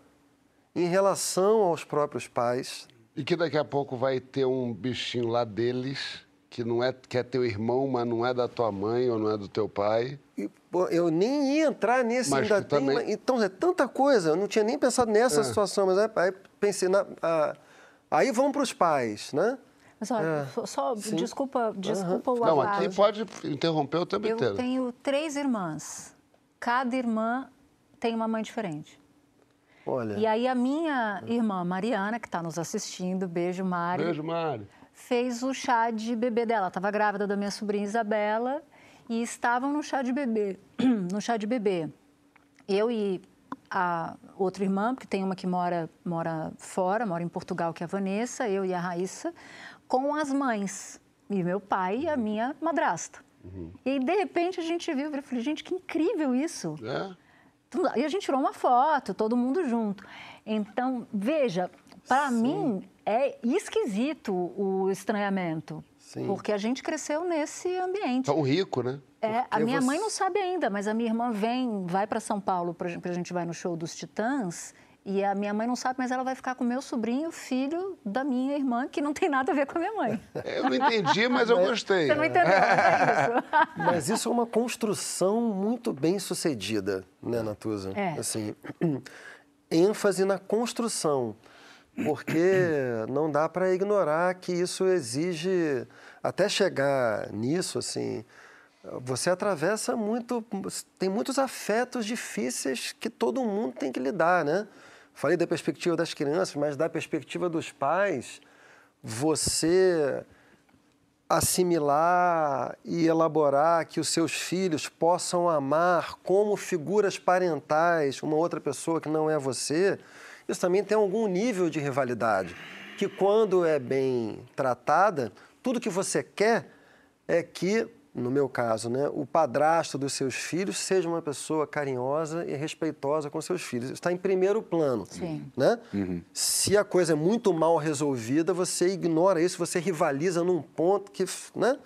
em relação aos próprios pais. E que daqui a pouco vai ter um bichinho lá deles que não é que é teu irmão, mas não é da tua mãe ou não é do teu pai. E, pô, eu nem ia entrar nesse, Mas ainda tem. também- Então, é tanta coisa, eu não tinha nem pensado nessa É. situação, mas aí, aí pensei na. ah, aí vamos para os pais, né? Mas olha, É, só- sim. desculpa, desculpa o Não, alarde. aqui pode interromper o tempo Eu inteiro. tenho três irmãs. Cada irmã tem uma mãe diferente. Olha. E aí a minha irmã Mariana, que está nos assistindo, beijo Mari, Beijo, Mário. fez o chá de bebê dela. Estava grávida da minha sobrinha Isabela e estavam no chá de bebê, [clears throat] no chá de bebê. Eu e a outra irmã, porque tem uma que mora, mora fora, mora em Portugal, que é a Vanessa, eu e a Raíssa, com as mães, e meu pai e a minha madrasta. E aí, de repente, a gente viu, eu falei, gente, que incrível isso. É? E a gente tirou uma foto, todo mundo junto. Então, veja, para mim é esquisito o estranhamento. Sim. Porque a gente cresceu nesse ambiente. Tão rico, né? É, a minha mãe você- não sabe ainda, mas a minha irmã vem, vai para São Paulo, para a gente vai no show dos Titãs, E a minha mãe não sabe, mas ela vai ficar com o meu sobrinho, filho da minha irmã, que não tem nada a ver com a minha mãe. [laughs] Eu não entendi, mas eu gostei. Você não entendeu, mas é isso. [laughs] Mas isso é uma construção muito bem sucedida, né, Natuza? É. Assim, [clears throat] ênfase na construção, porque [clears throat] não dá para ignorar que isso exige, até chegar nisso, assim, você atravessa muito, tem muitos afetos difíceis que todo mundo tem que lidar, né? Falei da perspectiva das crianças, mas da perspectiva dos pais, você assimilar e elaborar que os seus filhos possam amar como figuras parentais uma outra pessoa que não é você, isso também tem algum nível de rivalidade. Que quando é bem tratada, tudo que você quer é que, no meu caso, né, o padrasto dos seus filhos seja uma pessoa carinhosa e respeitosa com seus filhos. Isso está em primeiro plano. Sim. Né? Se a coisa é muito mal resolvida, você ignora isso, você rivaliza num ponto que. Né?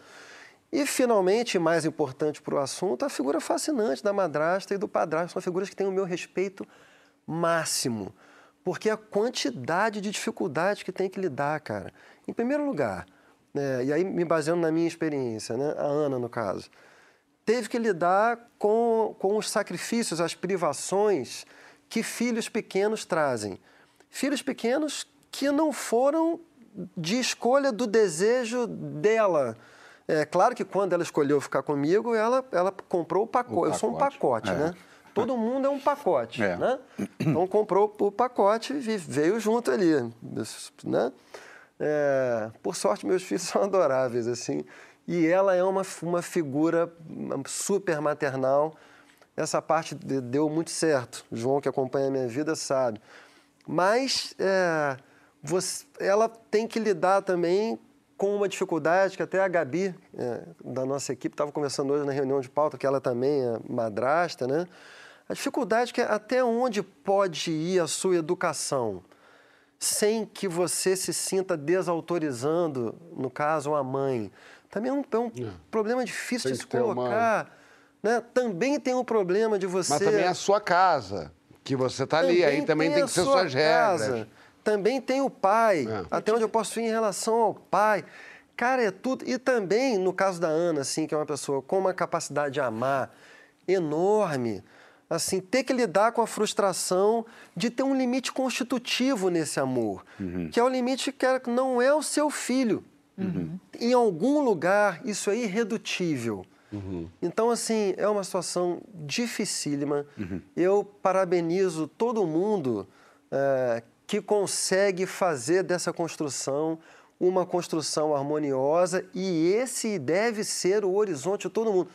E, finalmente, mais importante para o assunto, a figura fascinante da madrasta e do padrasto. São figuras que têm o meu respeito máximo. Porque a quantidade de dificuldades que tem que lidar, cara. Em primeiro lugar, né, e aí me baseando na minha experiência, né, a Ana, no caso, teve que lidar com, com os sacrifícios, as privações que filhos pequenos trazem. Filhos pequenos que não foram de escolha do desejo dela. É claro que quando ela escolheu ficar comigo, ela, ela comprou o pacote. Eu sou um pacote, pacote, é. né? Todo mundo é um pacote, É. né? Então comprou o pacote e veio junto ali, né? É, por sorte, meus [laughs] filhos são adoráveis, assim. E ela é uma, uma figura super maternal. Essa parte de- deu muito certo. O João, que acompanha a minha vida, sabe. Mas é, você- ela tem que lidar também com uma dificuldade que até a Gabi, é, da nossa equipe, estava conversando hoje na reunião de pauta, que ela também é madrasta, né? A dificuldade que é até onde pode ir a sua educação sem que você se sinta desautorizando, no caso, a mãe. Também é um, é um problema difícil Tem de se uma- colocar. Né? Também tem o problema de você... Mas também é a sua casa, que você tá ali, aí também tem a que ser sua suas casa. regras. Também tem o pai, É. até onde eu posso ir em relação ao pai. Cara, é tudo. E também, no caso da Ana, assim, que é uma pessoa com uma capacidade de amar enorme, assim, ter que lidar com a frustração de ter um limite constitutivo nesse amor, que é o limite que é- não é o seu filho. Em algum lugar, isso é irredutível. Então, assim, é uma situação dificílima. Eu parabenizo todo mundo eh, que consegue fazer dessa construção uma construção harmoniosa e esse deve ser o horizonte de todo mundo.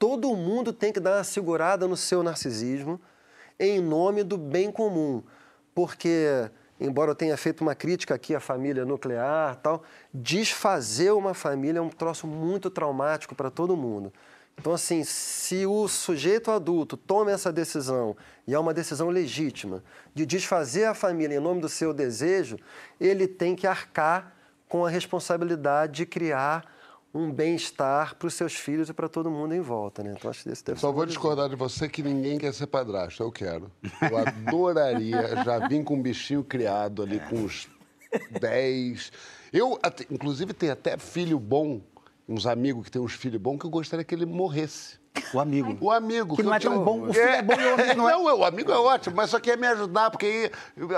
Todo mundo tem que dar uma segurada no seu narcisismo em nome do bem comum, porque embora eu tenha feito uma crítica aqui à família nuclear, tal, desfazer uma família é um troço muito traumático para todo mundo. Então, assim, se o sujeito adulto toma essa decisão, e é uma decisão legítima, de desfazer a família em nome do seu desejo, ele tem que arcar com a responsabilidade de criar um bem-estar para os seus filhos e para todo mundo em volta, né? Então, acho que esse deve Só ser vou discordar de você que ninguém quer ser padrasto. Eu quero. Eu adoraria. Já vim com um bichinho criado ali com uns 10. Eu, até- inclusive, tenho até filho bom, uns amigos que têm uns filhos bons, que eu gostaria que ele morresse. O amigo. O amigo. Que não eu é tão tinha- bom, o filho é bom e o amigo não é. Não, o amigo é ótimo, mas só quer me ajudar, porque aí,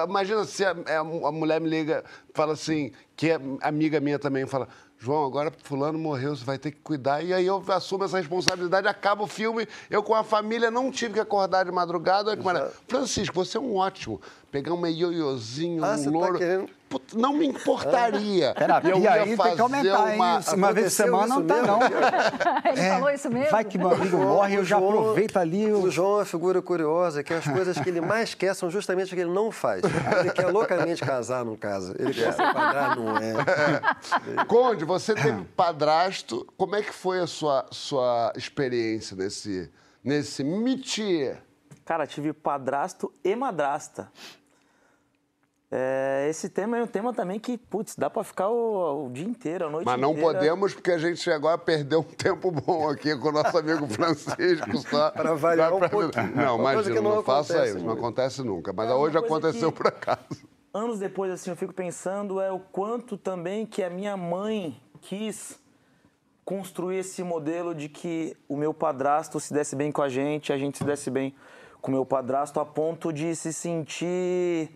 imagina se a, a- a mulher me liga, fala assim, que é amiga minha também, fala, João, agora fulano morreu, você vai ter que cuidar. E aí eu assumo essa responsabilidade, acaba o filme, eu com a família não tive que acordar de madrugada. Olha que. Francisco, você é um ótimo. Pegar um ioiôzinho, Ah, um tá louro. querendo- Putz, Não me importaria. Terapia Eu ia aí tem que aumentar, hein? uma- Uma vez por semana isso não tá, não. [laughs] Ele falou isso mesmo? Vai que meu amigo morre, eu já João- aproveito ali o... O João é uma figura curiosa, que as coisas que ele mais quer são justamente o que ele não faz. Ele quer loucamente casar, não casa. Ele quer ser padrasto, não é. Conde, você teve padrasto. Como é que foi a sua, sua experiência nesse, nesse métier? Cara, tive padrasto e madrasta. É, esse tema é um tema também que, putz, dá para ficar o, o, dia inteiro, a noite Mas não inteira. podemos, porque a gente agora perdeu um tempo bom aqui com o nosso amigo Francisco. Só [laughs] Para variar um pra- pouquinho. Não, imagina, que não, não faça isso, não muito. acontece nunca. Mas É hoje aconteceu que- por acaso. Anos depois, assim, eu fico pensando é o quanto também que a minha mãe quis construir esse modelo de que o meu padrasto se desse bem com a gente, a gente se desse bem com o meu padrasto, a ponto de se sentir.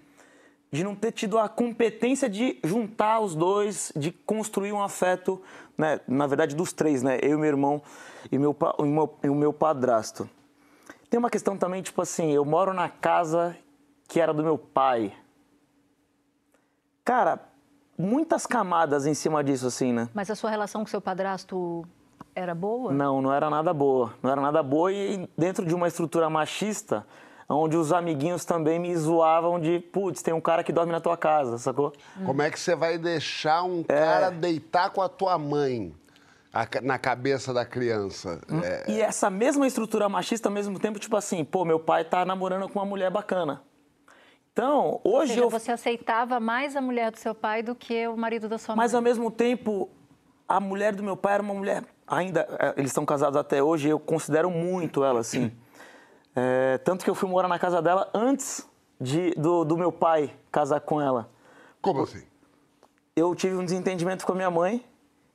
De não ter tido a competência de juntar os dois, de construir um afeto, né? na verdade, dos três, né? Eu, meu irmão e meu, o meu, e o meu padrasto. Tem uma questão também, tipo assim, eu moro na casa que era do meu pai. Cara, muitas camadas em cima disso, assim, né? Mas a sua relação com seu padrasto era boa? Não, não era nada boa. Não era nada boa e dentro de uma estrutura machista, onde os amiguinhos também me zoavam de, putz, tem um cara que dorme na tua casa, sacou? Como é que você vai deixar um É. cara deitar com a tua mãe na cabeça da criança? É, E essa mesma estrutura machista, ao mesmo tempo, tipo assim, pô, meu pai tá namorando com uma mulher bacana. Então, Ou hoje seja, eu você aceitava mais a mulher do seu pai do que o marido da sua mãe. Mas ao mesmo tempo, a mulher do meu pai era uma mulher. Ainda, eh, eles estão casados até hoje, eu considero muito ela, assim. É, tanto que eu fui morar na casa dela antes de, do, do meu pai casar com ela. Como assim? Eu tive um desentendimento com a minha mãe,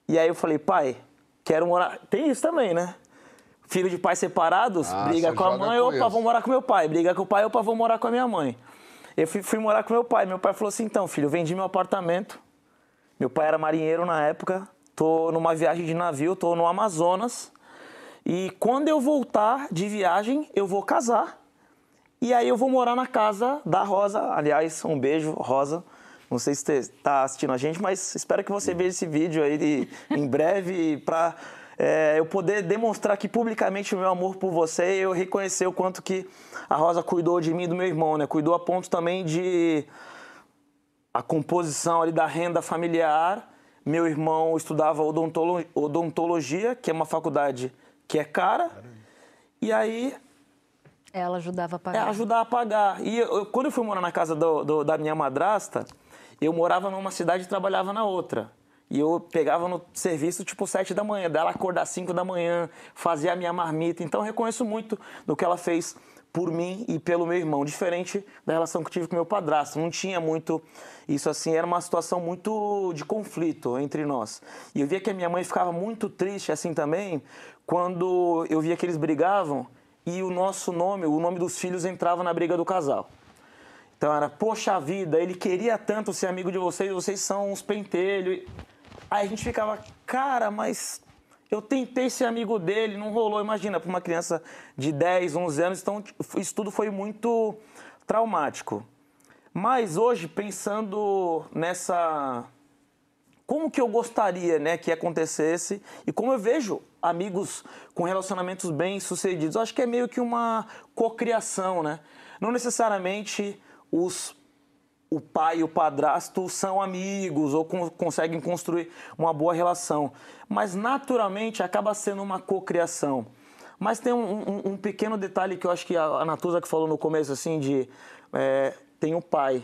e aí eu falei, pai, quero morar. Tem isso também, né? Filho de pais separados, Ah, briga com a mãe, com opa, isso. vou morar com meu pai. Briga com o pai, opa, vou morar com a minha mãe. Eu fui, fui morar com meu pai. Meu pai falou assim: então, filho, vendi meu apartamento. Meu pai era marinheiro na época. Tô numa viagem de navio, tô no Amazonas. E quando eu voltar de viagem, eu vou casar. E aí eu vou morar na casa da Rosa. Aliás, um beijo, Rosa. Não sei se está assistindo a gente, mas espero que você veja esse vídeo aí em breve para eu poder demonstrar aqui publicamente o meu amor por você e eu reconhecer o quanto que a Rosa cuidou de mim e do meu irmão, né? Cuidou a ponto também de a composição ali da renda familiar. Meu irmão estudava odontolo- odontologia, que é uma faculdade que é cara. E aí Ela ajudava a pagar. ajudar a pagar. E eu- quando eu fui morar na casa do- do- da minha madrasta, eu morava numa cidade e trabalhava na outra. E eu pegava no serviço tipo sete da manhã, dela acordar cinco da manhã, fazia a minha marmita. Então eu reconheço muito do que ela fez por mim e pelo meu irmão, diferente da relação que tive com meu padrasto. Não tinha muito isso assim, era uma situação muito de conflito entre nós. E eu via que a minha mãe ficava muito triste assim também, quando eu via que eles brigavam e o nosso nome, o nome dos filhos entrava na briga do casal. Então era, poxa vida, ele queria tanto ser amigo de vocês, vocês são uns pentelhos. Aí a gente ficava, cara, mas eu tentei ser amigo dele, não rolou. Imagina, para uma criança de 10, 11 anos, então isso tudo foi muito traumático. Mas hoje, pensando nessa como que eu gostaria né, que acontecesse e como eu vejo amigos com relacionamentos bem sucedidos. Eu acho que é meio que uma cocriação, né? Não necessariamente os o pai e o padrasto são amigos ou con- conseguem construir uma boa relação, mas naturalmente acaba sendo uma cocriação. Mas tem um, um- um pequeno detalhe que eu acho que a, Natuza que falou no começo assim de é, tem o pai,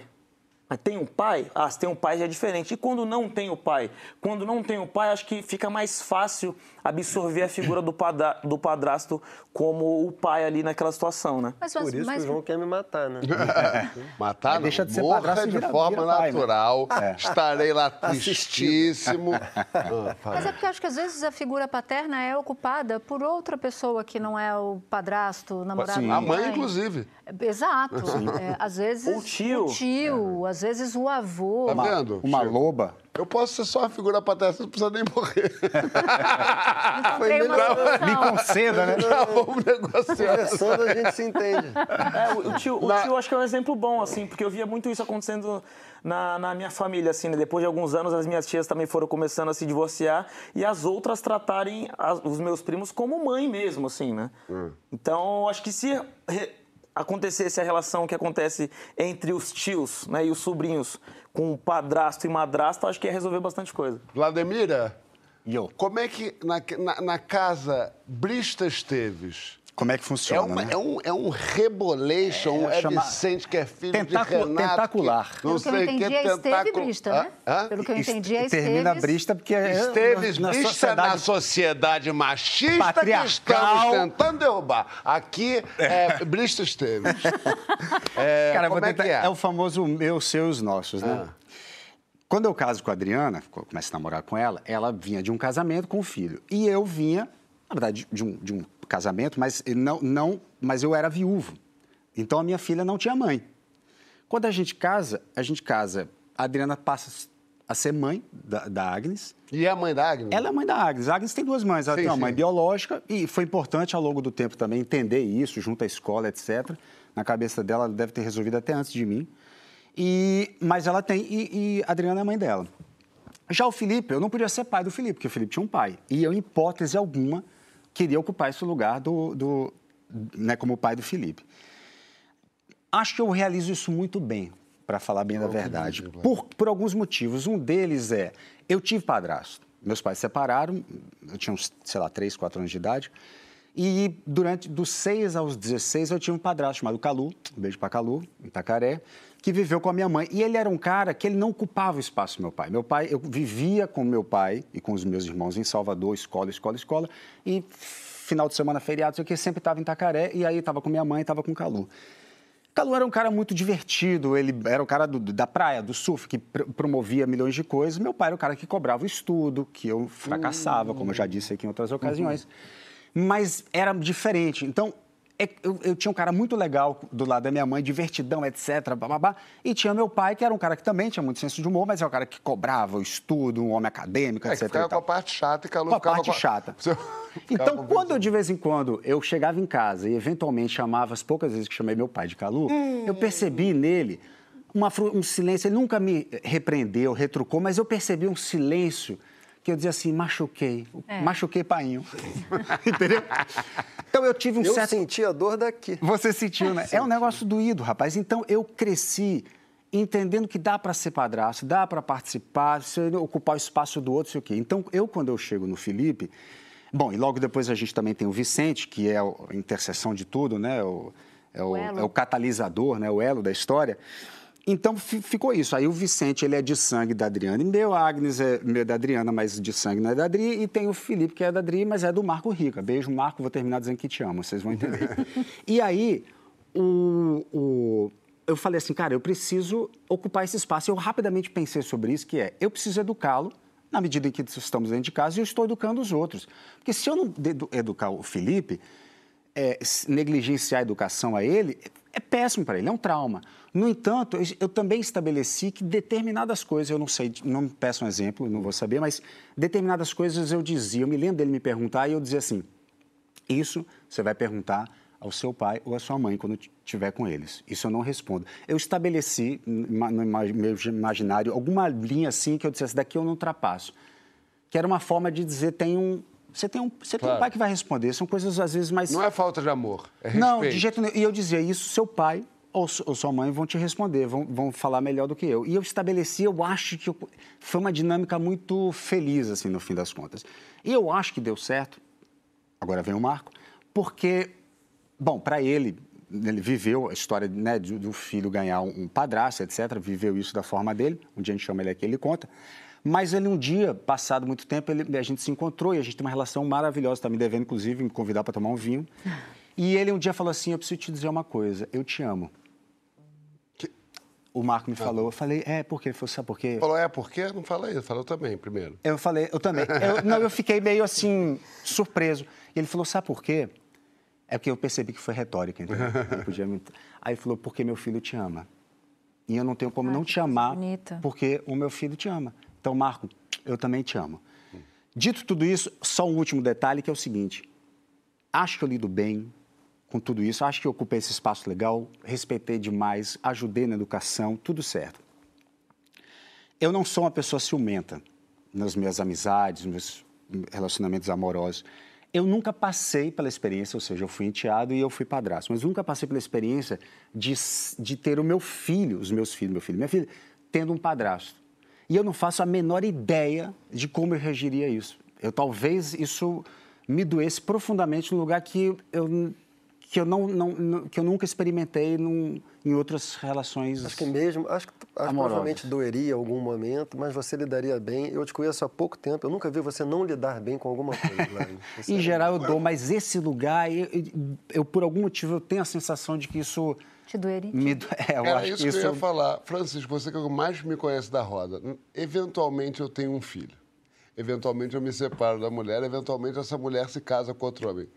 mas tem um pai? Ah, se tem um pai já é diferente. E quando não tem o pai? Quando não tem o pai, acho que fica mais fácil absorver a figura do, padra- do padrasto como o pai ali naquela situação, né? Mas, Por mas, isso mas- que o João quer me matar, né? [laughs] Matar não. deixa de ser Morra padrasto de vira- forma vira pai, né? natural. [laughs] É. Estarei lá tristíssimo. [laughs] Ah. Mas é porque eu acho que às vezes a figura paterna é ocupada por outra pessoa que não é o padrasto, o namorado. Sim. A mãe, inclusive. Exato. É, às vezes O tio. o tio, às vezes o avô. Tá vendo? Uma Chico? loba. Eu posso ser só uma figura paterna, você não precisa nem morrer. [laughs] Uma solução. Me conceda, né? Já vamos negociar. Conversando a gente se entende. É, o, tio, o Na- tio acho que é um exemplo bom, assim, porque eu via muito isso acontecendo na, na minha família, assim, né? Depois de alguns anos, as minhas tias também foram começando a se divorciar e as outras tratarem as- os meus primos como mãe mesmo, assim, né? Então, eu acho que se re- acontecesse a relação que acontece entre os tios né, e os sobrinhos com o padrasto e madrasta, acho que ia resolver bastante coisa. Vladimira, eu? como é que na, na, na casa Brista Esteves Como é que É, funciona, uma- né? é um, é um rebolation, é, chama- Vicente que é filho Tentacu- de Renato. tentacular. Que, não Pelo que eu sei o entendi, que, é Esteve tentacu- Brista, né? Hã? Pelo que eu entendi, é Esteves... Termina brista porque é Esteves na Brista na sociedade sociedade machista que Patriarcal. estamos tentando derrubar. Aqui é Brista Esteves. [laughs] É, Cara, como vou é tentar- que é? o famoso meu, seu, os nossos, né? Ah. Quando eu caso com a Adriana, co- começo a namorar com ela, ela vinha de um casamento com um filho. E eu vinha, na verdade, de um, de um casamento, mas não, não, mas eu era viúvo. Então a minha filha não tinha mãe. Quando a gente casa, a gente casa, a Adriana passa a ser mãe da, da Agnes. E a mãe da Agnes? Ela é mãe da Agnes. A Agnes tem duas mães. Ela Sim, tem uma sim. mãe biológica e foi importante ao longo do tempo também entender isso, junto à escola, etc. Na cabeça dela, ela deve ter resolvido até antes de mim. E, mas ela tem, e, e a Adriana é a mãe dela. Já o Felipe, eu não podia ser pai do Felipe, porque o Felipe tinha um pai. E eu, em hipótese alguma, queria ocupar esse lugar do, do, né, como pai do Felipe. Acho que eu realizo isso muito bem, para falar bem da verdade. Por, por alguns motivos. Um deles é, eu tive padrasto. Meus pais se separaram, eu tinha uns, sei lá, 3, 4 anos de idade. E durante, dos 6 aos 16, eu tinha um padrasto chamado Calu, um beijo para Calu, em Itacaré, que viveu com a minha mãe. E ele era um cara que ele não ocupava o espaço do meu pai. Meu pai, eu vivia com meu pai e com os meus irmãos em Salvador, escola, escola, escola. E final de semana, feriado, que, sempre estava em Itacaré. E aí estava com minha mãe, estava com o Calu. Calu era um cara muito divertido, ele era o cara do- da praia, do surf, que pr- promovia milhões de coisas. Meu pai era o cara que cobrava o estudo, que eu fracassava, como eu já disse aqui em outras ocasiões. Mas era diferente. Então, é- eu, eu tinha um cara muito legal do lado da minha mãe, divertidão, etc. Bababá, e tinha meu pai, que era um cara que também tinha muito senso de humor, mas era um cara que cobrava o estudo, um homem acadêmico, É, etc. ficava com a parte chata e Calu Com a parte chata. [laughs] Ficava Então, com- quando eu, de vez em quando eu chegava em casa e eventualmente chamava, as poucas vezes que chamei meu pai de Calu, eu percebi nele uma um silêncio. Ele nunca me repreendeu, retrucou, mas eu percebi um silêncio que eu dizia assim: machuquei, É. machuquei painho. [laughs] [laughs] Entendeu? Então eu tive um Eu certo. senti a dor daqui. Você sentiu, né? [laughs] É um negócio doído, rapaz. Então eu cresci entendendo que dá para ser padrasto, dá para participar, se ele ocupar o espaço do outro, sei o quê. Então eu, quando eu chego no Felipe. Bom, e logo depois a gente também tem o Vicente, que é a interseção de tudo, né? O- é, o, O é o catalisador, né? o elo da história. Então fi- ficou isso. Aí o Vicente, ele é de sangue da Adriana e meu, a Agnes é meu da Adriana, mas de sangue não é da Adri, e tem o Felipe, que é da Adri, mas é do Marco Rica. Beijo, Marco, vou terminar dizendo que te amo, vocês vão entender. [laughs] e aí, o, o- eu falei assim, cara, eu preciso ocupar esse espaço. Eu rapidamente pensei sobre isso, que é, eu preciso educá-lo na medida em que estamos dentro de casa e eu estou educando os outros. Porque se eu não edu- educar o Felipe, é, negligenciar a educação a ele é péssimo para ele, é um trauma. No entanto, eu, eu também estabeleci que determinadas coisas, eu não sei, não peço um exemplo, não vou saber, mas determinadas coisas eu dizia, eu me lembro dele me perguntar e eu dizia assim, isso você vai perguntar ao seu pai ou à sua mãe quando estiver com eles. Isso eu não respondo. Eu estabeleci no meu imaginário alguma linha assim que eu dissesse, daqui eu não ultrapasso. Que era uma forma de dizer, tem um... Você tem um, você tem um Claro. pai que vai responder. São coisas, às vezes, mais... Não é falta de amor, é respeito. Não, de jeito nenhum. E eu dizia isso, seu pai ou, ou sua mãe vão te responder, vão, vão falar melhor do que eu. E eu estabeleci, eu acho que eu- foi uma dinâmica muito feliz, assim, no fim das contas. E eu acho que deu certo, agora vem o Marco, porque, bom, para ele, ele viveu a história né, do, filho ganhar um, um padrasto, etc., viveu isso da forma dele, um dia a gente chama ele aqui, ele conta. Mas ele um dia, passado muito tempo, ele- a gente se encontrou e a gente tem uma relação maravilhosa, está me devendo, inclusive, me convidar para tomar um vinho. [laughs] E ele um dia falou assim, eu preciso te dizer uma coisa, eu te amo. O Marco me falou, eu falei, é, por quê? Ele falou, sabe por quê? Falou, é por quê? Não fala isso, falou também primeiro. Eu falei, eu também. Eu, [laughs] não, eu fiquei meio assim, surpreso. E ele falou, sabe por quê? É porque eu percebi que foi retórica, entendeu? [laughs] Podia me- Aí ele falou, porque meu filho te ama. E eu não tenho como não te amar, bonita. porque o meu filho te ama. Então, Marco, eu também te amo. Dito tudo isso, só um último detalhe, que é o seguinte. Acho que eu lido bem com tudo isso, acho que eu ocupei esse espaço legal, respeitei demais, ajudei na educação, tudo certo. Eu não sou uma pessoa ciumenta nas minhas amizades, nos meus relacionamentos amorosos. Eu nunca passei pela experiência, ou seja, eu fui enteado e eu fui padrasto, mas nunca passei pela experiência de, de ter o meu filho, os meus filhos, meu filho minha filha, tendo um padrasto. E eu não faço a menor ideia de como eu reagiria a isso. Eu talvez isso me doesse profundamente no lugar que eu que eu, não, não, que eu nunca experimentei num- em outras relações Acho que mesmo, acho que acho provavelmente doeria em algum momento, mas você lidaria bem. Eu te conheço há pouco tempo, eu nunca vi você não lidar bem com alguma coisa. [laughs] Em geral eu dou, mas esse lugar, eu, eu- eu, por algum motivo, eu tenho a sensação de que isso Te doeria? me... do- [laughs] É, eu Era acho isso que que isso... eu ia falar. Francisco, você que é o que mais me conhece da roda. Eventualmente eu tenho um filho. Eventualmente eu me separo da mulher. Eventualmente essa mulher se casa com outro homem.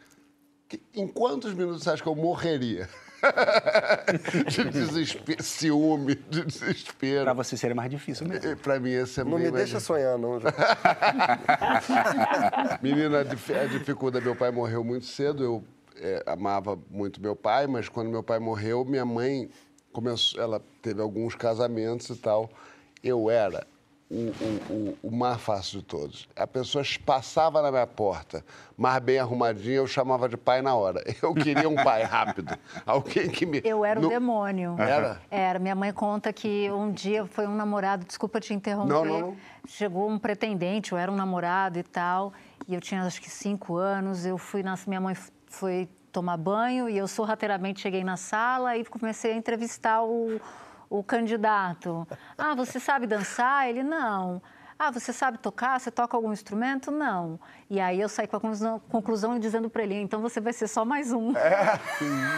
Que- Em quantos minutos você acha que eu morreria? [laughs] de desespero, ciúme, de desespero. Pra você seria mais difícil mesmo. Para mim esse é Não me deixa sonhar, não. João. [laughs] Menina, a dificuldade, meu pai morreu muito cedo, eu é, amava muito meu pai, mas quando meu pai morreu, minha mãe começou, ela teve alguns casamentos e tal. Eu era o, o, o, o mais fácil de todos. A pessoa passava na minha porta, mais bem arrumadinha, eu chamava de pai na hora. [laughs] Eu queria um pai rápido, alguém que me... Eu era o No- demônio. Era? Era. Minha mãe conta que um dia foi um namorado, desculpa te interromper. Não, não, não. Chegou um pretendente, eu era um namorado e tal, e eu tinha acho que cinco anos. Eu fui na. Minha mãe f- foi tomar banho e eu sorrateiramente cheguei na sala e comecei a entrevistar o, o candidato. Ah, você sabe dançar? Ele não. Ah, você sabe tocar? Você toca algum instrumento? Não. E aí eu saí com a conclusão, conclusão dizendo para ele, então você vai ser só mais um.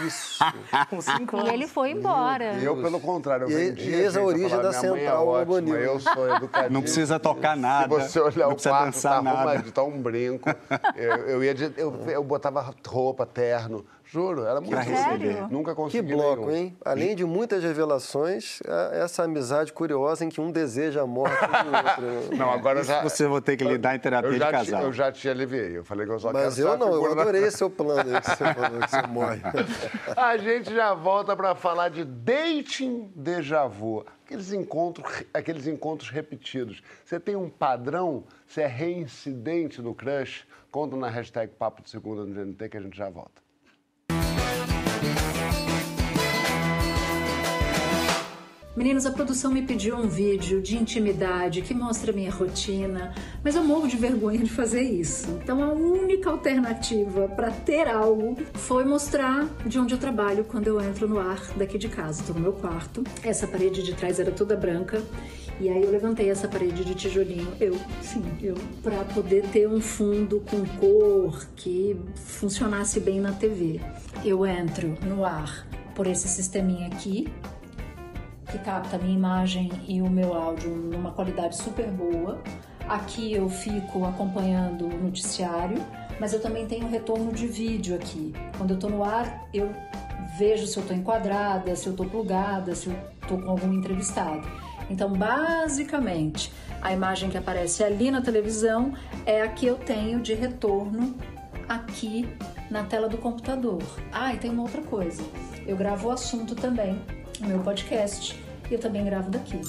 Isso. [laughs] Com cinco E ele foi embora. Eu, pelo contrário, eu E- vendi. e eis a origem da "Minha mãe Central é News." Eu sou educadinho. Não precisa tocar nada. Se você olhar não o quarto, dançar tá nada. arrumadinho, tá um brinco. Eu, eu ia de- eu, eu botava roupa, terno. Juro, era muito receber. Nunca Que consegui bloco, nenhum. hein? Além de muitas revelações, é essa amizade curiosa em que um deseja a morte do outro. [laughs] Não, agora eu já... Você vai ter que lidar em terapia eu de já te- casal. eu já te aliviei. Eu falei que eu só Mas quero eu não, eu adorei seu plano aí que você [laughs] falou que você morre. A gente já volta para falar de dating déjà vu. Aqueles encontros, aqueles encontros repetidos. Você tem um padrão? Você é reincidente no crush? Conta na hashtag Papo de Segunda no GNT que a gente já volta. Yeah. Meninos, a produção me pediu um vídeo de intimidade que mostra minha rotina, mas eu morro de vergonha de fazer isso. Então a única alternativa para ter algo foi mostrar de onde eu trabalho quando eu entro no ar daqui de casa. Estou no meu quarto, essa parede de trás era toda branca. E aí eu levantei essa parede de tijolinho, eu, sim, eu, para poder ter um fundo com cor que funcionasse bem na TV. Eu entro no ar por esse sisteminha aqui, que capta a minha imagem e o meu áudio numa qualidade super boa. Aqui eu fico acompanhando o noticiário, mas eu também tenho retorno de vídeo aqui. Quando eu tô no ar, eu vejo se eu tô enquadrada, se eu tô plugada, se eu tô com algum entrevistado. Então, basicamente, a imagem que aparece ali na televisão é a que eu tenho de retorno aqui na tela do computador. Ah, e tem uma outra coisa. Eu gravo o assunto também no meu podcast e eu também gravo daqui,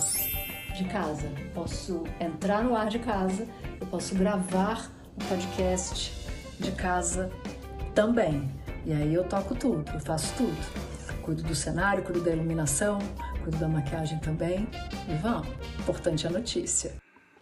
de casa. Posso entrar no ar de casa, eu posso gravar o podcast de casa também. E aí eu toco tudo, eu faço tudo. Cuido do cenário, cuido da iluminação, cuido da maquiagem também. E vamos, importante a notícia.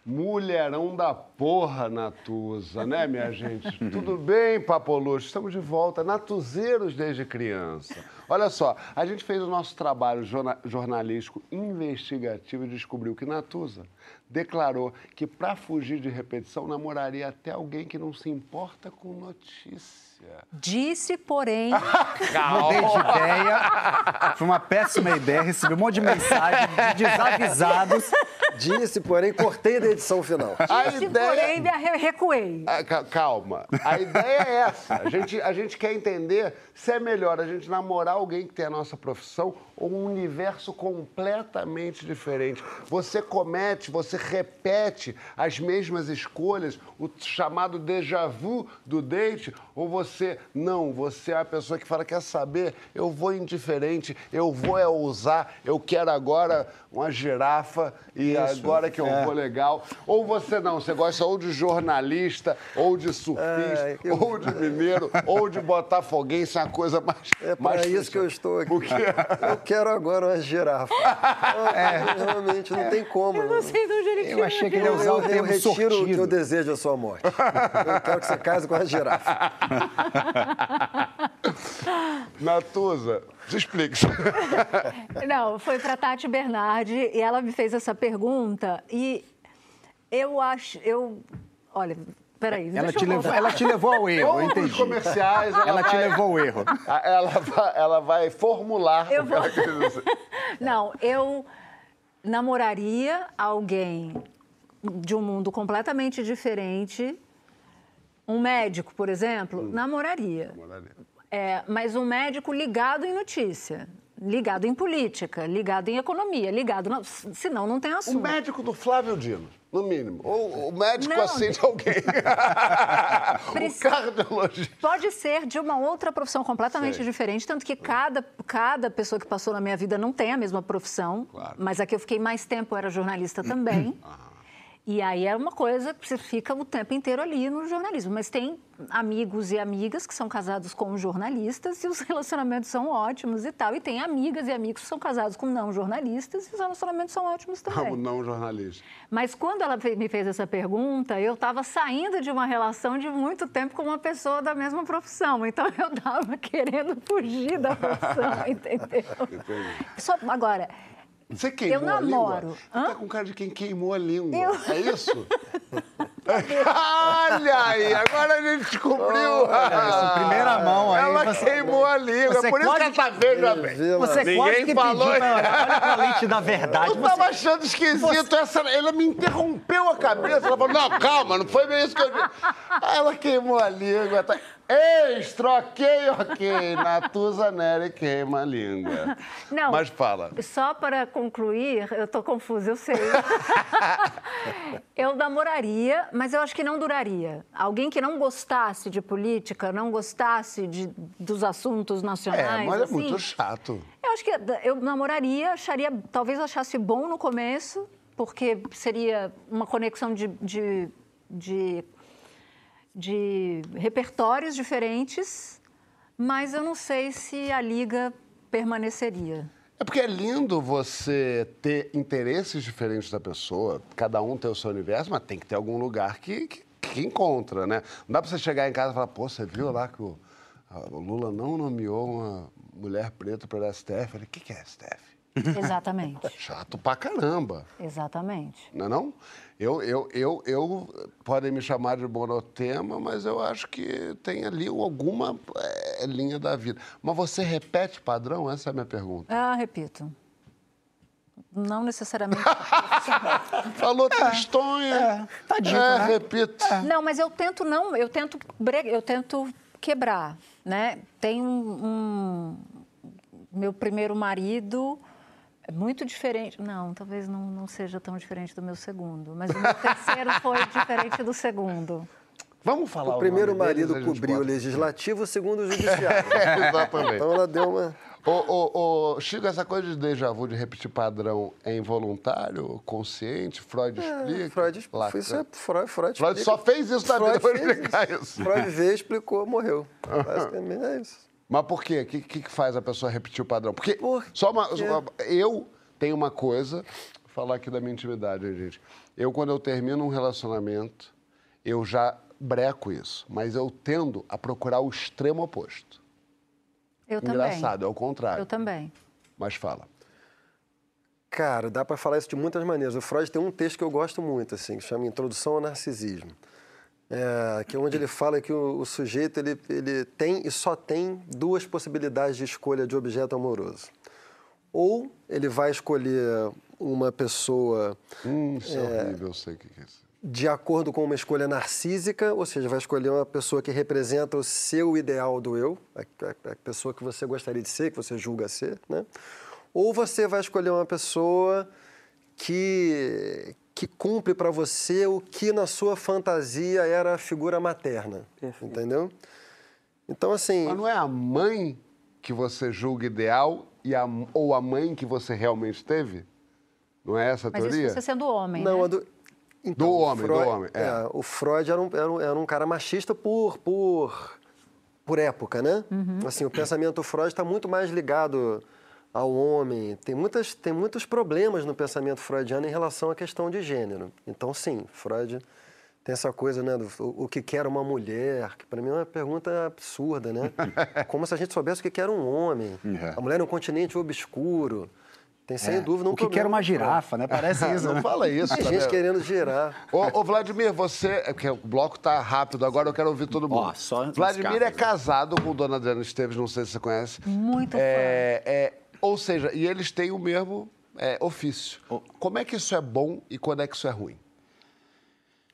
Mulherão da porra, Natuza, né, minha gente? [laughs] Tudo bem, Papoluxo? Estamos de volta, natuzeiros desde criança. Olha só, a gente fez o nosso trabalho jorna- jornalístico investigativo e descobriu que Natuza declarou que, para fugir de repetição, namoraria até alguém que não se importa com Disse, porém, [laughs] Mudei de ideia. Foi uma péssima ideia. Recebi um monte de mensagem de desavisados. Disse, porém, cortei da edição final. A disse, ideia- porém, recuei. Ah, ca- Calma. A ideia é essa. A gente, a gente quer entender se é melhor a gente namorar alguém que tem a nossa profissão um universo completamente diferente. Você comete, você repete as mesmas escolhas, o chamado déjà vu do date, ou você não, você é a pessoa que fala, quer saber, eu vou indiferente, eu vou é ousar, eu quero agora uma girafa e agora que eu é. vou legal. Ou você não, você gosta ou de jornalista, ou de surfista, Ai, eu- ou de mineiro, ou de botafoguense, uma coisa mais. É para mais isso que eu estou aqui. O quê? Eu quero agora uma girafa. [laughs] É. Realmente, não tem como. Eu não sei de onde ele Eu achei que ele ia Eu, usar eu, o eu termo retiro o que eu sortido. desejo a sua morte. Eu quero que você case com a girafa. [laughs] Natuza, explique. [laughs] Não, foi para Tati Bernardi e ela me fez essa pergunta e eu acho, eu, olha, peraí, Ela deixa te, eu levou, ela te levou ao erro, nos entendi. comerciais, ela, Ela te vai- levou ao erro. Ela vai, ela vai formular Eu o que ela vou- quer dizer. [laughs] Não, eu namoraria alguém de um mundo completamente diferente. Um médico, por exemplo, namoraria. É, mas um médico ligado em notícia, ligado em política, ligado em economia, ligado. Senão não tem O assunto. médico do Flávio Dino, no mínimo. Ou o médico Não. assim de alguém. [laughs] o cardiologista. Pode ser de uma outra profissão completamente Sei. diferente, tanto que cada, cada pessoa que passou na minha vida não tem a mesma profissão, mas a que eu fiquei mais tempo era jornalista também. E aí é uma coisa que você fica o tempo inteiro ali no jornalismo. Mas tem amigos e amigas que são casados com jornalistas e os [laughs] relacionamentos são ótimos e tal. E tem amigas e amigos que são casados com não jornalistas e os relacionamentos são ótimos também. Como não jornalista. Mas quando ela me fez essa pergunta, eu estava saindo de uma relação de muito tempo com uma pessoa da mesma profissão. Então eu estava [laughs] querendo fugir da profissão, [laughs] entendeu? Só, agora, Você queimou eu a língua? namoro. Você tá com cara de quem queimou a língua. Eu- É isso? [laughs] Olha aí, agora a gente descobriu. Isso, primeira mão aí, Ela você- queimou a língua. Você Por isso que ela tá veja bem. Você Ninguém quase que falou. pediu pra olhar, olha pra lente da verdade. Eu tava Você- achando esquisito. Essa, ela me interrompeu a cabeça. Ela falou: não, calma, não foi bem isso que eu disse. Aí ela queimou a língua. Tá... Ex, troquei, ok. [laughs] Natuza Nery queima a língua. Não. Mas fala. Só para concluir, eu estou confusa, eu sei. [laughs] eu namoraria, mas eu acho que não duraria. Alguém que não gostasse de política, não gostasse de, dos assuntos nacionais. É, mas é assim, muito chato. Eu acho que eu namoraria, acharia, talvez achasse bom no começo, porque seria uma conexão de, de, de, de repertórios diferentes, mas eu não sei se a liga permaneceria. É porque é lindo você ter interesses diferentes da pessoa, cada um tem o seu universo, mas tem que ter algum lugar que, que, que encontra, né? Não dá pra você chegar em casa e falar, pô, você viu lá que o, o Lula não nomeou uma mulher preta para STF? Eu falei, o que, que é STF? Exatamente, [laughs] Chato pra caramba, exatamente. não é não? Eu, eu, eu, eu, podem me chamar de monotema, mas eu acho que tem ali alguma eh, linha da vida. Mas você repete padrão? Essa é a minha pergunta. Ah, repito. Não necessariamente. [laughs] Falou tristonha. tá dito, é, né? repito. Não, mas eu tento não, eu tento, bre- eu tento quebrar, né? Tem um, um- meu primeiro marido é muito diferente. Não, talvez não, não seja tão diferente do meu segundo, mas o meu terceiro foi diferente do segundo. Vamos falar O primeiro deles, marido gente cobriu o legislativo, o segundo o [laughs] judiciário. É, exatamente. Então ela deu uma. Ô, ô, ô, Chico, essa coisa de déjà vu, de repetir padrão, é involuntário, consciente? Freud explica? É, Freud, Lacan. isso é, Freud, Freud, Freud explica. só fez isso na vida Freud pra fez explicar isso. Freud veio, explicou, morreu. [laughs] Basicamente é isso. Mas por quê? O que, que, faz a pessoa repetir o padrão? Porque só uma, uma- eu tenho uma coisa, vou falar aqui da minha intimidade, gente. Eu, quando eu termino um relacionamento, eu já breco isso, mas eu tendo a procurar o extremo oposto. Eu também. Engraçado, é o contrário. Eu também. Mas fala. Cara, dá para falar isso de muitas maneiras. O Freud tem um texto que eu gosto muito, assim, que chama Introdução ao Narcisismo. É, que é onde ele fala que o, o sujeito ele, ele tem e só tem duas possibilidades de escolha de objeto amoroso. Ou ele vai escolher uma pessoa Hum, isso é, horrível, eu sei o que que é isso. de acordo com uma escolha narcísica, ou seja, vai escolher uma pessoa que representa o seu ideal do eu, a, a- a pessoa que você gostaria de ser, que você julga ser, né? Ou você vai escolher uma pessoa que, que cumpre para você o que na sua fantasia era a figura materna, entendeu? Então, assim... Mas não é a mãe que você julga ideal e a, ou a mãe que você realmente teve? Não é essa a Mas teoria? isso você sendo homem, Não, né? a do... Então, Do homem, do Freud- homem, é. o Freud era um, era, um, era um cara machista por, por, por época, né? Assim, o pensamento Freud está muito mais ligado ao homem. Tem, muitas, tem muitos problemas no pensamento freudiano em relação à questão de gênero. Então, sim, Freud Tem essa coisa, né, do o, o que quer uma mulher, que para mim é uma pergunta absurda, né? [laughs] Como se a gente soubesse o que quer um homem. É. A mulher é um continente obscuro. Tem sem É. dúvida um O que quer problema. uma girafa, né? Parece isso. Não né? fala isso. Tem tá gente querendo girar. [laughs] Ô, ô, Vladimir, você. É porque o bloco tá rápido, agora eu quero ouvir todo mundo. Ó, só Vladimir é cartas, né? casado com Dona Adriana Esteves, não sei se você conhece. Muito é, é, Ou seja, e eles têm o mesmo é, ofício. Como é que isso é bom e quando é que isso é ruim?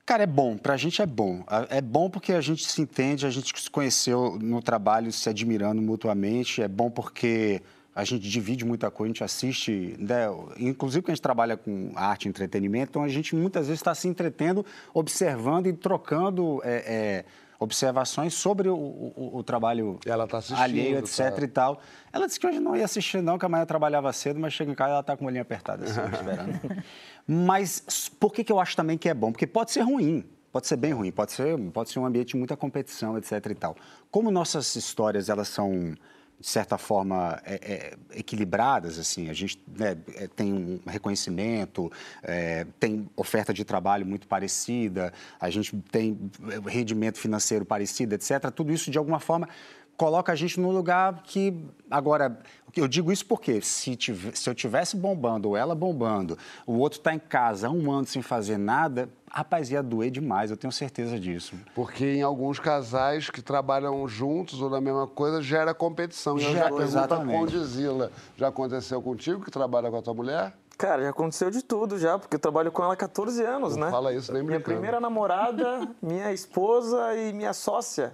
Cara, é bom. Pra gente é bom. É bom porque a gente se entende, a gente se conheceu no trabalho, se admirando mutuamente. É bom porque a gente divide muita coisa, a gente assiste, né? inclusive que a gente trabalha com arte e entretenimento, então a gente muitas vezes está se entretendo, observando e trocando é, é, observações sobre o, o- o trabalho Ela tá alheio, etc. tá. e tal. Ela disse que hoje não ia assistir, não, que amanhã trabalhava cedo, mas chega em casa e ela está com o olhinho apertado, assim, [laughs] esperando. Mas por que, que eu acho também que é bom? Porque pode ser ruim, pode ser bem ruim, pode ser, pode ser um ambiente de muita competição, etc. e tal. Como nossas histórias, elas são, de certa forma, é, é, equilibradas, assim, a gente né, é, tem um reconhecimento, é, tem oferta de trabalho muito parecida, a gente tem é, rendimento financeiro parecido, etc. Tudo isso, de alguma forma, coloca a gente num lugar que agora eu digo isso porque se, tive- se eu tivesse bombando ou ela bombando, o outro está em casa há um ano sem fazer nada, rapaz ia doer demais, eu tenho certeza disso. Porque em alguns casais que trabalham juntos ou na mesma coisa, gera competição. E eu já a exatamente. Condizila. Já aconteceu contigo que trabalha com a tua mulher? Cara, já aconteceu de tudo já, porque eu trabalho com ela há 14 anos, Não né? fala isso nem Minha brincando. primeira namorada, minha esposa e minha sócia.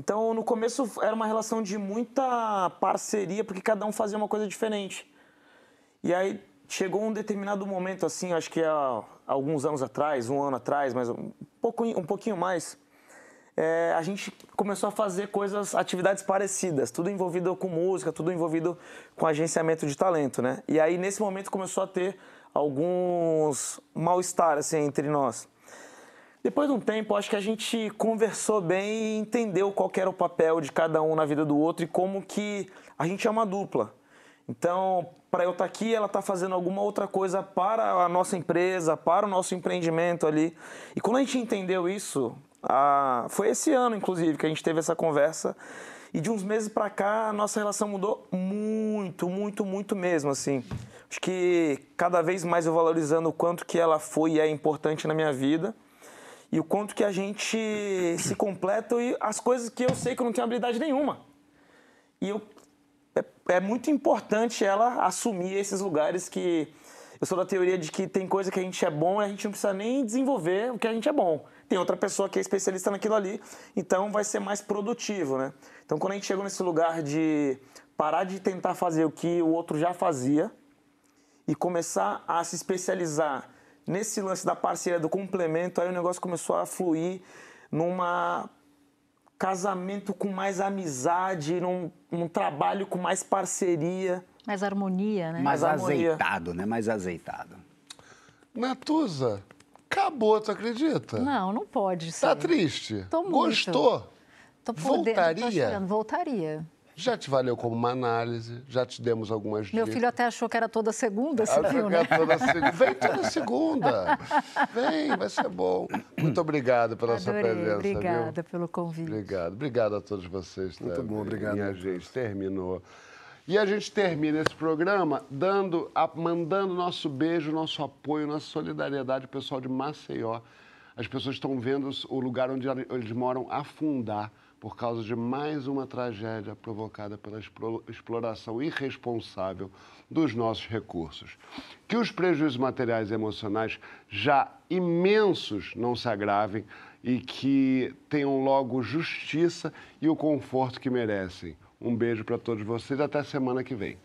Então, no começo era uma relação de muita parceria, porque cada um fazia uma coisa diferente. E aí chegou um determinado momento, assim, acho que há alguns anos atrás, um ano atrás, mas um, pouco, um pouquinho mais, é, a gente começou a fazer coisas, atividades parecidas, tudo envolvido com música, tudo envolvido com agenciamento de talento, né? E aí, nesse momento, começou a ter alguns mal-estar, assim, entre nós. Depois de um tempo, acho que a gente conversou bem e entendeu qual era o papel de cada um na vida do outro e como que a gente é uma dupla. Então, para eu estar aqui, ela está fazendo alguma outra coisa para a nossa empresa, para o nosso empreendimento ali. E quando a gente entendeu isso, foi esse ano, inclusive, que a gente teve essa conversa. E de uns meses para cá, a nossa relação mudou muito, muito, muito mesmo, assim. Acho que cada vez mais eu valorizando o quanto que ela foi e é importante na minha vida e o quanto que a gente se completa e as coisas que eu sei que eu não tenho habilidade nenhuma. E eu, é, é muito importante ela assumir esses lugares que eu sou da teoria de que tem coisa que a gente é bom e a gente não precisa nem desenvolver o que a gente é bom. Tem outra pessoa que é especialista naquilo ali, então vai ser mais produtivo, né? Então quando a gente chegou nesse lugar de parar de tentar fazer o que o outro já fazia e começar a se especializar nesse lance da parceria, do complemento, aí o negócio começou a fluir numa casamento com mais amizade, num, num trabalho com mais parceria. Mais harmonia, né? Mais harmonia. azeitado, né? Mais azeitado. Natuza, acabou, tu acredita? Não, não pode ser. Tá triste? Tô muito. Gostou? Tô dentro, tô Voltaria? Já te valeu como uma análise, já te demos algumas dicas. Meu filho até achou que era toda segunda, você Ah, viu, né? toda segunda. Vem toda segunda. Vem, vai ser bom. Muito obrigado pela sua Adorei, presença. obrigada Viu? pelo convite. Obrigado. Obrigado a todos vocês. Muito também. bom, obrigado. E a gente terminou. E a gente termina esse programa dando, mandando nosso beijo, nosso apoio, nossa solidariedade ao pessoal de Maceió. As pessoas estão vendo o lugar onde eles moram afundar por causa de mais uma tragédia provocada pela explo- exploração irresponsável dos nossos recursos. Que os prejuízos materiais e emocionais já imensos não se agravem e que tenham logo justiça e o conforto que merecem. Um beijo para todos vocês. Até semana que vem.